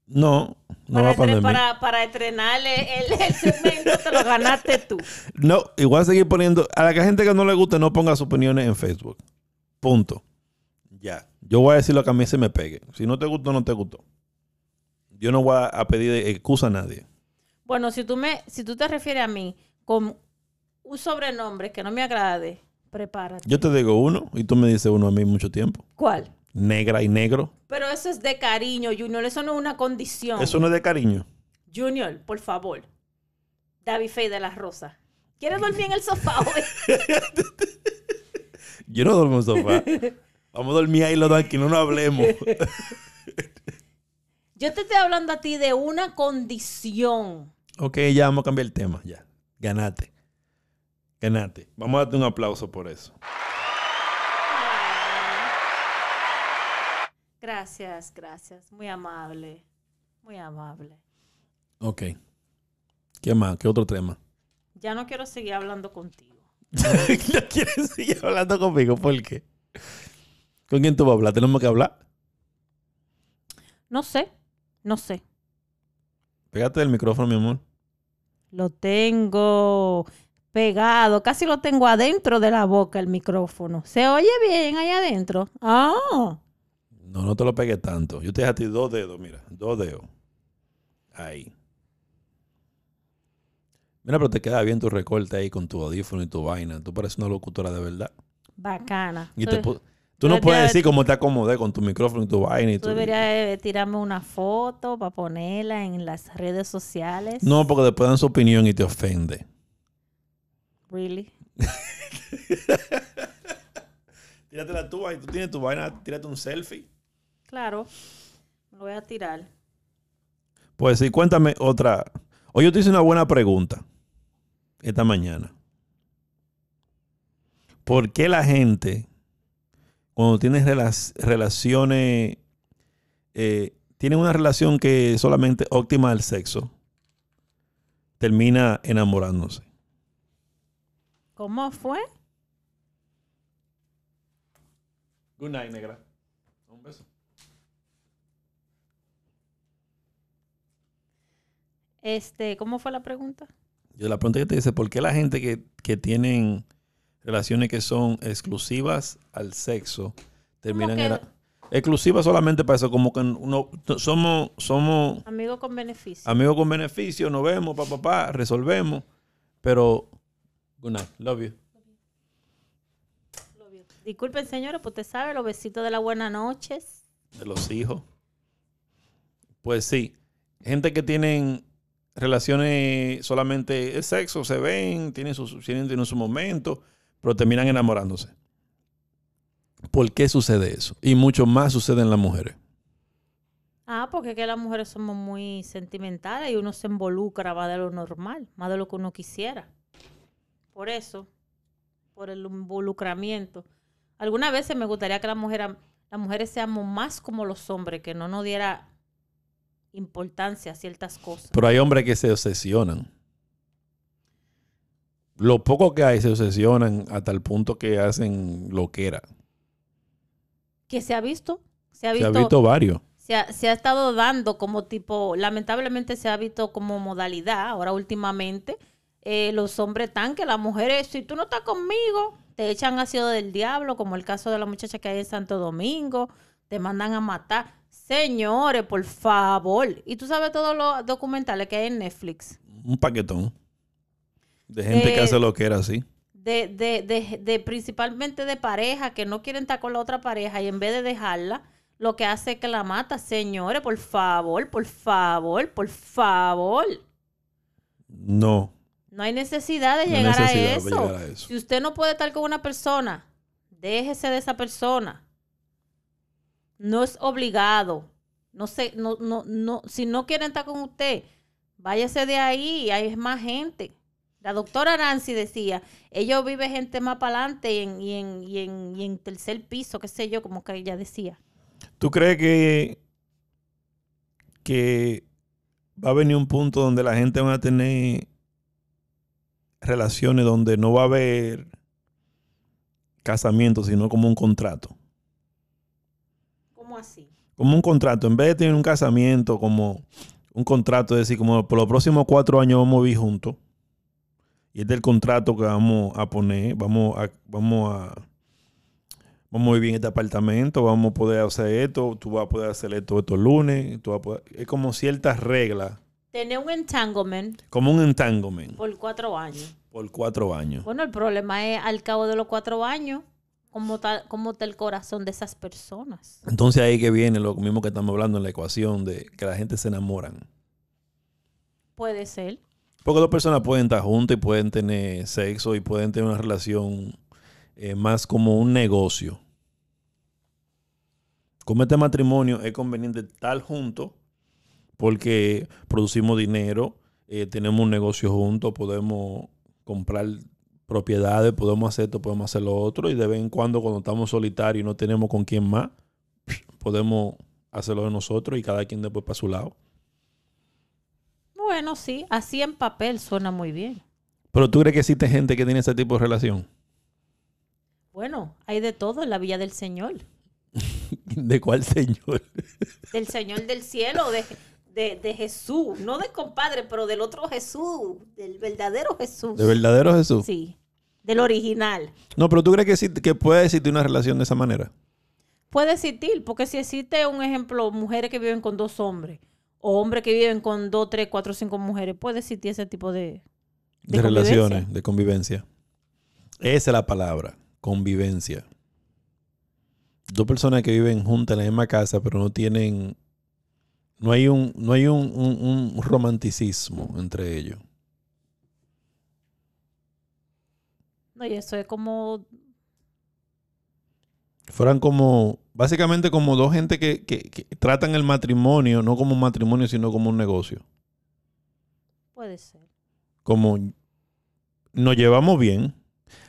No, no
para,
va a ponerme.
para, para estrenarle el, el segmento, te lo ganaste tú. [LAUGHS]
No, igual seguir poniendo. A la que gente que no le guste, no ponga sus opiniones en Facebook. Punto. Ya. Yo voy a decir lo que a mí se me pegue. Si no te gustó, no te gustó. Yo no voy a- a pedir excusa a nadie.
Bueno, si tú, me, si tú te refieres a mí con un sobrenombre que no me agrade, prepárate.
Yo te digo uno y tú me dices uno a mí mucho tiempo.
¿Cuál?
Negra y negro.
Pero eso es de cariño, Junior. Eso no es una condición.
Eso no es de cariño.
Junior, por favor. David Fey de la Rosa. ¿Quieres dormir en el sofá hoy? [LAUGHS]
Yo no duermo en el sofá. Vamos a dormir ahí los dos aquí, no nos hablemos. [LAUGHS]
Yo te estoy hablando a ti de una condición.
ok, ya vamos a cambiar el tema. Ya. Ganate. Vamos a darte un aplauso por eso.
Gracias, gracias. Muy amable. Muy amable.
Ok. ¿Qué más? ¿Qué otro tema?
Ya no quiero seguir hablando contigo. [LAUGHS]
¿No quieres seguir hablando conmigo? ¿Por qué? ¿Con quién tú vas a hablar? ¿Tenemos que hablar?
No sé, no sé.
Pégate del micrófono, mi amor.
Lo tengo pegado, casi lo tengo adentro de la boca el micrófono. ¿Se oye bien ahí adentro? Ah,
No, no te lo pegues tanto. Yo te dejé a ti dos dedos, mira. Dos dedos. Ahí. Mira, pero te queda bien tu recorte ahí con tu audífono y tu vaina. Tú pareces una locutora de verdad.
bacana.
Y
Tú-
te pu- tú no puedes decir cómo te acomodé con tu micrófono y tu vaina. Y
Tú
tu-
deberías tirarme una foto para ponerla en las redes sociales.
No, porque después dan su opinión y te ofende.
Really. [LAUGHS]
Tíratela tú ahí. Tú tienes tu vaina. Tírate un selfie.
Claro. Me lo voy a tirar.
Pues sí, cuéntame otra. Hoy yo te hice una buena pregunta esta mañana. ¿Por qué la gente, cuando relas- relaciones, eh, tiene una relación que es solamente óptima al sexo, termina enamorándose?
¿Cómo fue?
Good night, negra. Un beso.
Este, ¿cómo fue la pregunta?
Yo la pregunta que te dice, ¿por qué la gente que, que tienen relaciones que son exclusivas al sexo terminan
que-
en exclusivas solamente para eso? Como que uno somos, somos
Amigo con beneficio.
amigos con beneficio, nos vemos, papá, papá, resolvemos, pero good night, love you.
Disculpen, señores, pues usted sabe, los besitos de las buenas noches.
de los hijos. Pues sí, gente que tienen relaciones solamente es sexo, se ven, tienen su, tienen, tienen su momento, pero terminan enamorándose. ¿Por qué sucede eso? Y mucho más sucede en las mujeres.
Ah, porque es que las mujeres somos muy sentimentales y uno se involucra más de lo normal, más de lo que uno quisiera. Por eso, por el involucramiento. Algunas veces me gustaría que las mujeres, las mujeres seamos más como los hombres, que no nos diera importancia a ciertas cosas.
Pero hay hombres que se obsesionan. Lo poco que hay se obsesionan hasta el punto que hacen lo que era.
Que se ha visto, se ha
Se
visto,
ha visto varios.
se ha, se ha estado dando como tipo, lamentablemente se ha visto como modalidad, ahora últimamente, eh, los hombres tan que las mujeres, si tú no estás conmigo, te echan ácido del diablo, como el caso de la muchacha que hay en Santo Domingo, te mandan a matar. Señores, por favor. Y tú sabes todos los documentales que hay en Netflix.
Un paquetón. De gente que
Eh,
hace lo que era así.
de, de, de, de principalmente de pareja que no quieren estar con la otra pareja y en vez de dejarla, lo que hace es que la mata. Señores, por favor, por favor, por favor.
No.
No hay necesidad de
No
llegar,
necesidad
a
de
eso.
llegar a eso.
Si usted no puede estar con una persona, déjese de esa persona. No es obligado. No sé, no, no, no, si no quieren estar con usted, váyase de ahí, hay más gente. La doctora Nancy decía, ellos vive gente más para adelante y en, y, en, y, en, y en tercer piso, qué sé yo, como que ella decía.
¿Tú crees que, que va a venir un punto donde la gente va a tener relaciones donde no va a haber casamiento, sino como un contrato?
¿Cómo así?
Como un contrato. En vez de tener un casamiento, como un contrato, es decir, como por los próximos cuatro años vamos a vivir juntos. Y este es el contrato que vamos a poner. Vamos a, vamos a, vamos a vivir en este apartamento, vamos a poder hacer esto, tú vas a poder hacer esto estos lunes. Tú vas a poder- es como ciertas reglas,
Tener un entanglement
como un entanglement
por cuatro años.
por cuatro años.
Bueno, el problema es al cabo de los cuatro años, cómo está, cómo está el corazón de esas personas.
Entonces ahí que viene lo mismo que estamos hablando en la ecuación de que la gente se enamoran.
Puede ser.
Porque dos personas pueden estar juntas y pueden tener sexo y pueden tener una relación eh, más como un negocio. Como este matrimonio es conveniente estar juntos porque producimos dinero, eh, tenemos un negocio juntos, podemos comprar propiedades, podemos hacer esto, podemos hacer lo otro y de vez en cuando cuando estamos solitarios y no tenemos con quién más, [SNIFFS] podemos hacerlo de nosotros y cada quien después para su lado.
Bueno, sí, así en papel suena muy bien.
Pero tú crees que existe gente que tiene ese tipo de relación?
Bueno, hay de todo en la Villa del Señor. [LAUGHS]
¿De cuál señor?
Del Señor del cielo, de, de, de Jesús. No de compadre, pero del otro Jesús. Del verdadero Jesús.
¿De verdadero Jesús?
Sí. Del original.
No, pero tú crees que, que puede existir una relación de esa manera.
Puede existir, porque si existe un ejemplo, mujeres que viven con dos hombres, o hombres que viven con dos, tres, cuatro, cinco mujeres, puede existir ese tipo de...
De,
De
relaciones, de convivencia. Esa es la palabra, convivencia. Dos personas que viven juntas en la misma casa, pero no tienen. No hay un, no hay un, un- un romanticismo entre ellos.
No, y eso es como...
Fueran como, básicamente como dos gente que, que- que tratan el matrimonio, no como un matrimonio, sino como un negocio.
Puede ser.
Como nos llevamos bien.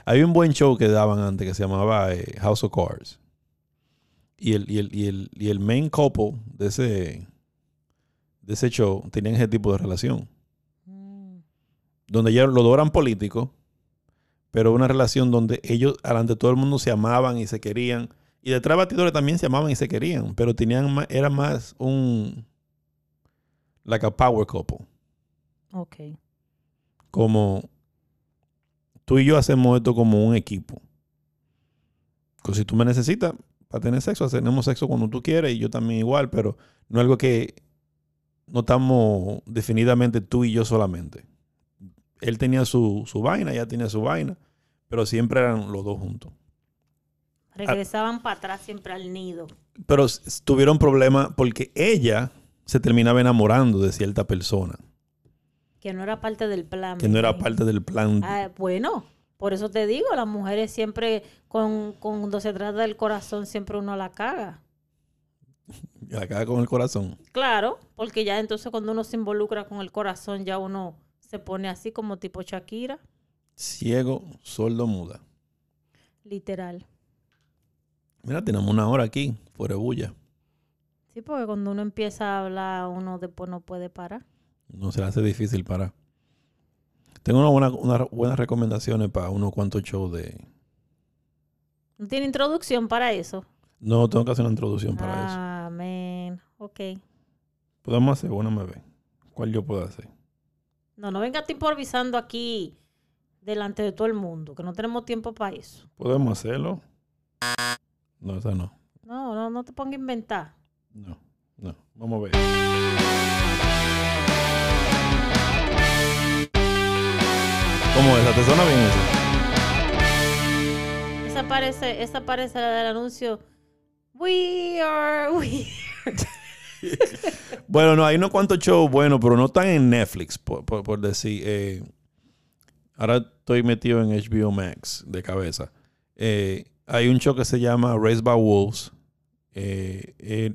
Hay un buen show que daban antes que se llamaba eh, House of Cards. Y el, y, el, y, el, y el main couple de ese, de ese show tenían ese tipo de relación.
Mm.
Donde ya los dos eran políticos, pero una relación donde ellos, delante de todo el mundo, se amaban y se querían. Y detrás de batidores también se amaban y se querían, pero tenían más, era más un. like a power couple.
Ok.
como tú y yo hacemos esto como un equipo. Que si tú me necesitas para tener sexo, tenemos sexo cuando tú quieres y yo también igual, pero no es algo que no estamos definidamente tú y yo solamente. Él tenía su, su vaina, ella tenía su vaina, pero siempre eran los dos juntos.
Regresaban para atrás siempre al nido.
Pero tuvieron problemas porque ella se terminaba enamorando de cierta persona,
Que no era parte del plan.
que no era parte del plan.
Ah, bueno, por eso te digo, las mujeres siempre, con, cuando se trata del corazón, siempre uno la caga. [LAUGHS]
Acá con el corazón.
Claro, porque ya entonces cuando uno se involucra con el corazón, ya uno se pone así como tipo Shakira,
Ciego, sordo, muda.
literal.
Mira, tenemos una hora aquí, fuera de bulla.
Sí, porque cuando uno empieza a hablar, uno después no puede parar.
No se le hace difícil parar. Tengo una buena, unas buenas recomendaciones para unos cuantos shows de...
¿No tiene introducción para eso?
No, tengo que hacer una introducción para eso.
Ah. Ok.
Podemos hacer una, me ve. ¿Cuál yo puedo hacer?
No, no venga improvisando aquí delante de todo el mundo, que no tenemos tiempo para eso.
¿Podemos hacerlo? No, esa no.
No, no, no te pongas a inventar.
No, no. Vamos a ver. ¿Cómo es? ¿Te suena bien eso?
Esa parece, esa parece la del anuncio. We are we. [LAUGHS]
Bueno, no, hay unos cuantos shows buenos, pero no están en Netflix, por, por- decir. eh, ahora estoy metido en HBO Max de cabeza. Eh, hay un show que se llama Raised by Wolves. eh,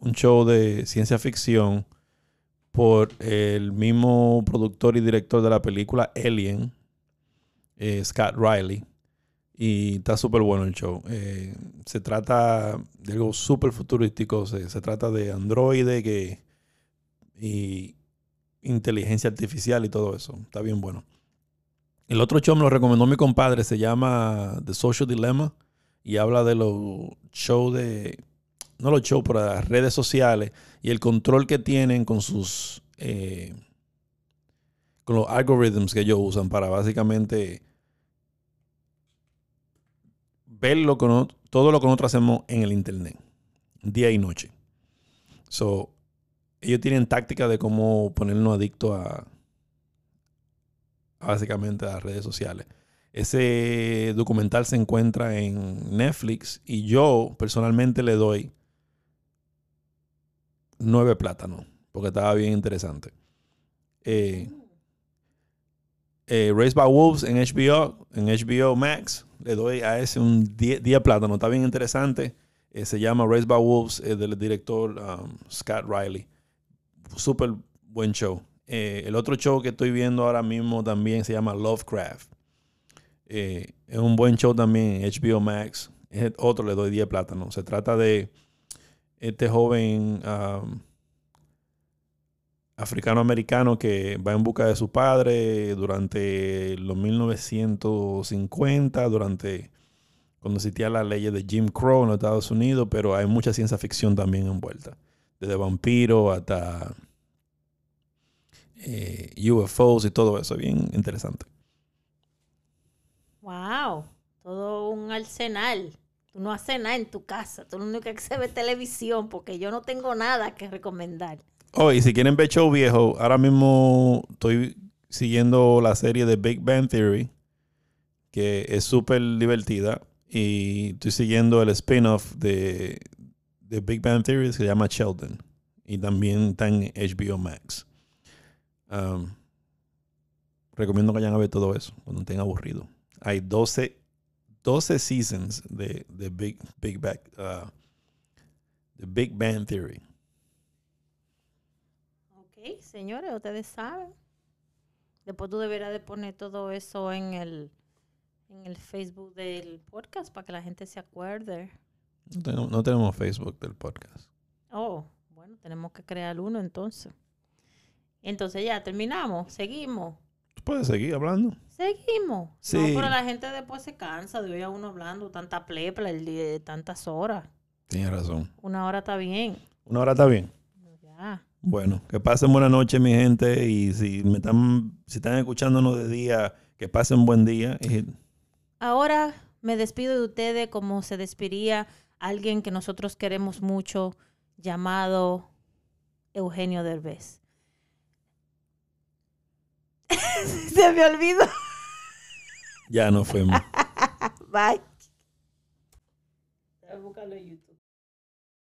un show de ciencia ficción por el mismo productor y director de la película Alien, Scott Riley. Y está súper bueno el show. Eh, se trata de algo súper futurístico. Se, se trata de androide y inteligencia artificial y todo eso. Está bien bueno. El otro show me lo recomendó mi compadre. Se llama The Social Dilemma. Y habla de los shows de... No los shows, pero las redes sociales. Y el control que tienen con sus... eh, con los algoritmos que ellos usan para básicamente ver lo que no- todo lo que nosotros hacemos en el internet, día y noche. So, ellos tienen tácticas de cómo ponernos adictos a, a básicamente a las redes sociales. Ese documental se encuentra en Netflix y yo personalmente le doy nueve plátanos porque estaba bien interesante. Eh, eh, Raised by Wolves en HBO, en HBO Max. Le doy a ese un 10 10 plátano. Está bien interesante. Eh, se llama Raised by Wolves eh, del director um, Scott Riley. Súper buen show. Eh, el otro show que estoy viendo ahora mismo también se llama Lovecraft. Es un buen show también HBO Max. Otro le doy 10 plátanos. Se trata de este joven um, africano-americano que va en busca de su padre durante los 1950, durante cuando existía la ley de Jim Crow en los Estados Unidos, pero hay mucha ciencia ficción también envuelta, desde vampiros hasta eh, UFOs y todo eso, bien interesante.
Wow, todo un arsenal. Tú no haces nada en tu casa, tú lo único que televisión porque yo no tengo nada que recomendar.
Oh, y si quieren ver show viejo, ahora mismo estoy siguiendo la serie de Big Bang Theory, que es súper divertida. Y estoy siguiendo el spin-off de, de Big Bang Theory, que se llama Sheldon. Y también está en HBO Max. Um, recomiendo que vayan a ver todo eso cuando estén aburrido. Hay 12, 12 seasons de, de Big, Big Bang, uh, Big Bang Theory.
Señores, ustedes saben. Después tú deberás de poner todo eso en el, en el Facebook del podcast para que la gente se acuerde.
No tenemos, no tenemos Facebook del podcast.
Oh, bueno, tenemos que crear uno entonces. Entonces ya terminamos, seguimos,
Tú puedes seguir hablando.
seguimos.
Sí.
No, pero la gente después se cansa de oír a uno hablando tanta plepla, el día de tantas horas.
Tienes razón.
Una hora está bien.
Una hora está bien.
Ya.
Bueno, que pasen buena noche, mi gente. Y si me están, si están escuchándonos de día, que pasen buen día. Y
Ahora me despido de ustedes como se despediría alguien que nosotros queremos mucho, llamado Eugenio Derbez. [LAUGHS] se me olvidó.
ya nos fuimos. [LAUGHS]
Bye. Voy a buscarlo en YouTube.